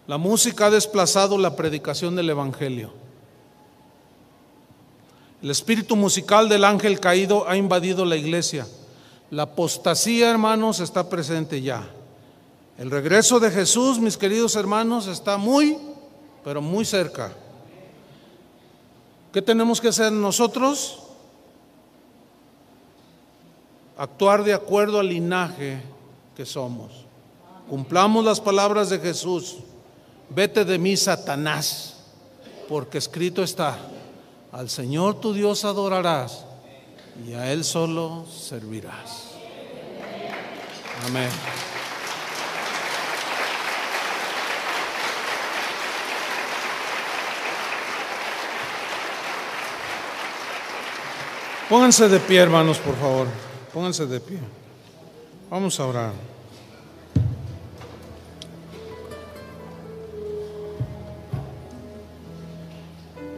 La música ha desplazado la predicación del Evangelio. El espíritu musical del ángel caído ha invadido la iglesia. La apostasía, hermanos, está presente ya. El regreso de Jesús, mis queridos hermanos, está muy, pero muy cerca. ¿Qué tenemos que hacer nosotros? actuar de acuerdo al linaje que somos. Cumplamos las palabras de Jesús. Vete de mí, Satanás, porque escrito está, al Señor tu Dios adorarás y a Él solo servirás. Amén. Pónganse de pie, hermanos, por favor. Pónganse de pie. Vamos a orar.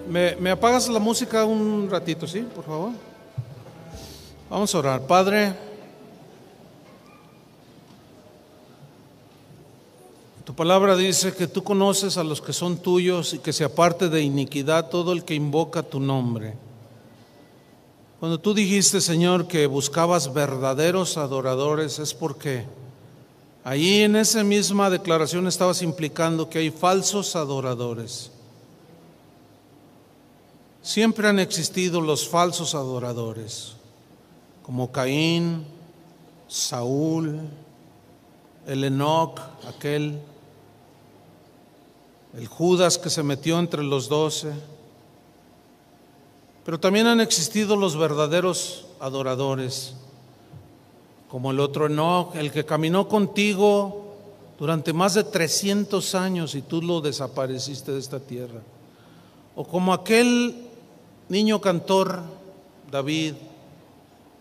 ¿Me, ¿Me, apagas la música un ratito, sí? Por favor. Vamos a orar. Padre, tu palabra dice que tú conoces a los que son tuyos y que se aparte de iniquidad todo el que invoca tu nombre. Cuando tú dijiste, Señor, que buscabas verdaderos adoradores, es porque ahí en esa misma declaración estabas implicando que hay falsos adoradores. Siempre han existido los falsos adoradores, como Caín, Saúl, el Enoch, aquel, el Judas que se metió entre los doce. Pero también han existido los verdaderos adoradores, como el otro Enoch, el que caminó contigo durante más de 300 años y tú lo desapareciste de esta tierra. O como aquel niño cantor, David,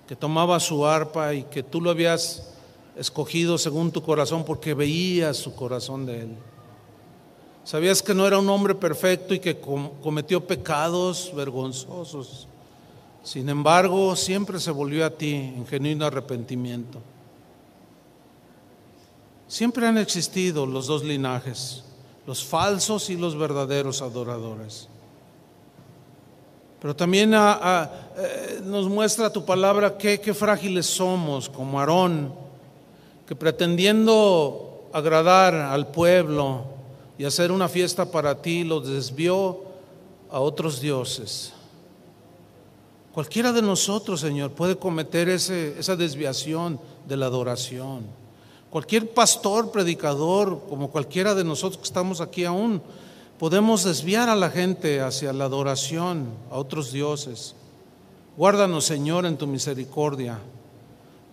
que tomaba su arpa y que tú lo habías escogido según tu corazón porque veías su corazón de él. Sabías que no era un hombre perfecto y que cometió pecados vergonzosos. Sin embargo, siempre se volvió a ti en genuino arrepentimiento. Siempre han existido los dos linajes, los falsos y los verdaderos adoradores. Pero también ah, ah, eh, nos muestra tu palabra qué, qué frágiles somos, como Aarón, que pretendiendo agradar al pueblo y hacer una fiesta para ti, lo desvió a otros dioses. Cualquiera de nosotros, Señor, puede cometer ese, esa desviación de la adoración. Cualquier pastor, predicador, como cualquiera de nosotros que estamos aquí aún, podemos desviar a la gente hacia la adoración a otros dioses. Guárdanos, Señor, en tu misericordia,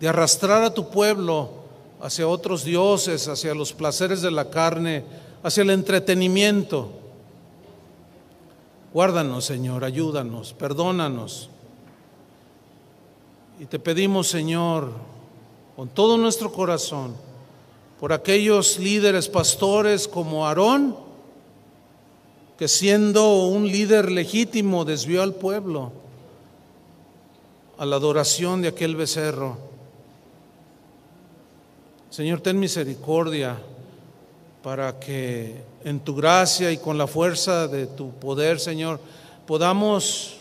de arrastrar a tu pueblo hacia otros dioses, hacia los placeres de la carne, hacia el entretenimiento. Guárdanos, Señor, ayúdanos, perdónanos. Y te pedimos, Señor, con todo nuestro corazón, por aquellos líderes pastores como Aarón, que siendo un líder legítimo desvió al pueblo a la adoración de aquel becerro. Señor, ten misericordia para que en tu gracia y con la fuerza de tu poder, Señor, podamos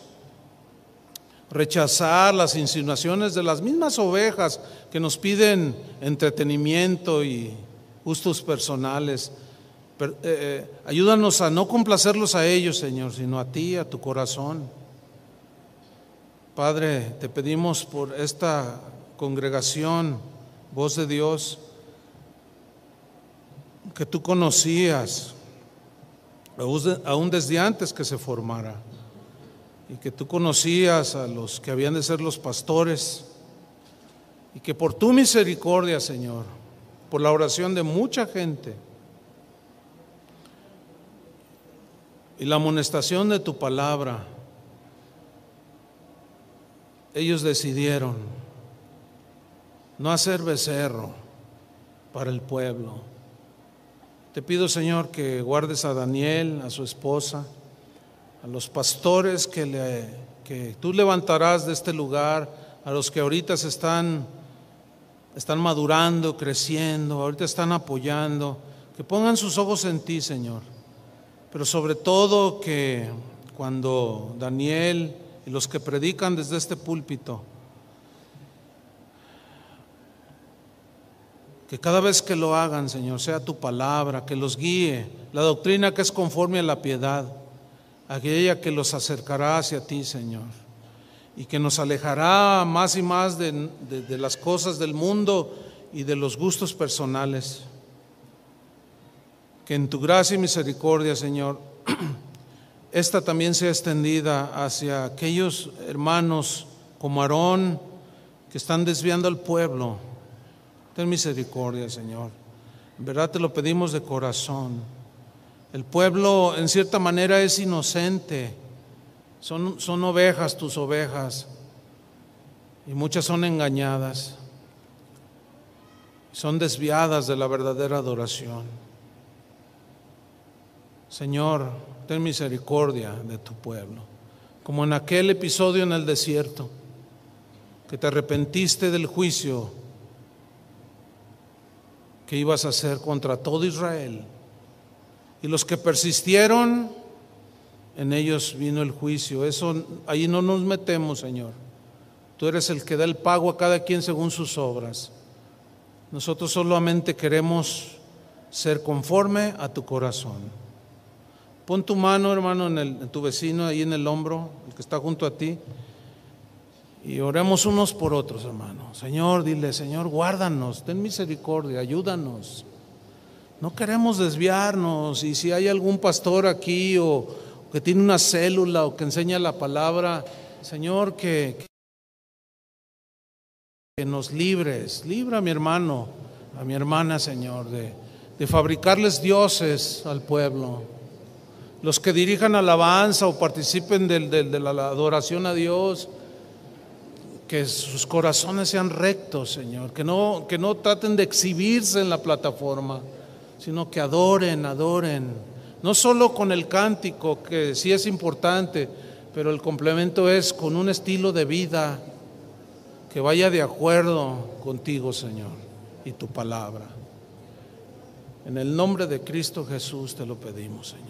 rechazar las insinuaciones de las mismas ovejas que nos piden entretenimiento y gustos personales. Eh, eh, ayúdanos a no complacerlos a ellos, Señor, sino a ti, a tu corazón. Padre, te pedimos por esta congregación, voz de Dios, que tú conocías, aún desde antes que se formara, y que tú conocías a los que habían de ser los pastores, y que por tu misericordia, Señor, por la oración de mucha gente, y la amonestación de tu palabra, ellos decidieron no hacer becerro para el pueblo. Te pido, Señor, que guardes a Daniel, a su esposa, a los pastores que, tú levantarás de este lugar, a los que ahorita se están, están madurando, creciendo, ahorita están apoyando, que pongan sus ojos en ti, Señor pero sobre todo que cuando Daniel y los que predican desde este púlpito, que cada vez que lo hagan, Señor, sea tu palabra, que los guíe, la doctrina que es conforme a la piedad, aquella que los acercará hacia ti, Señor. y que nos alejará más y más de, de las cosas del mundo y de los gustos personales. Que en tu gracia y misericordia, Señor, esta también sea extendida hacia aquellos hermanos como Aarón que están desviando al pueblo. Ten misericordia, Señor. En verdad te lo pedimos de corazón. El pueblo en cierta manera es inocente. Son, son ovejas tus ovejas. Y muchas son engañadas. Son desviadas de la verdadera adoración. Señor, ten misericordia de tu pueblo. Como en aquel episodio en el desierto, que te arrepentiste del juicio que ibas a hacer contra todo Israel. Y los que persistieron, en ellos vino el juicio. Eso ahí no nos metemos, Señor. Tú eres el que da el pago a cada quien según sus obras. Nosotros solamente queremos ser conforme a tu corazón. Pon tu mano, hermano, en, el, en tu vecino, ahí en el hombro, el que está junto a ti. Y oremos unos por otros, hermano. Señor, dile, Señor, guárdanos, ten misericordia, ayúdanos. No queremos desviarnos. Y si hay algún pastor aquí o que tiene una célula o que enseña la palabra, Señor, que, que nos libres. Libra a mi hermano, a mi hermana, Señor, de, de fabricarles dioses al pueblo los que dirijan alabanza o participen de, la adoración a Dios, que sus corazones sean rectos, Señor, que no, que no traten de exhibirse en la plataforma, sino que adoren, adoren, no solo con el cántico, que sí es importante, pero el complemento es con un estilo de vida que vaya de acuerdo contigo, Señor, y tu palabra. En el nombre de Cristo Jesús te lo pedimos, Señor.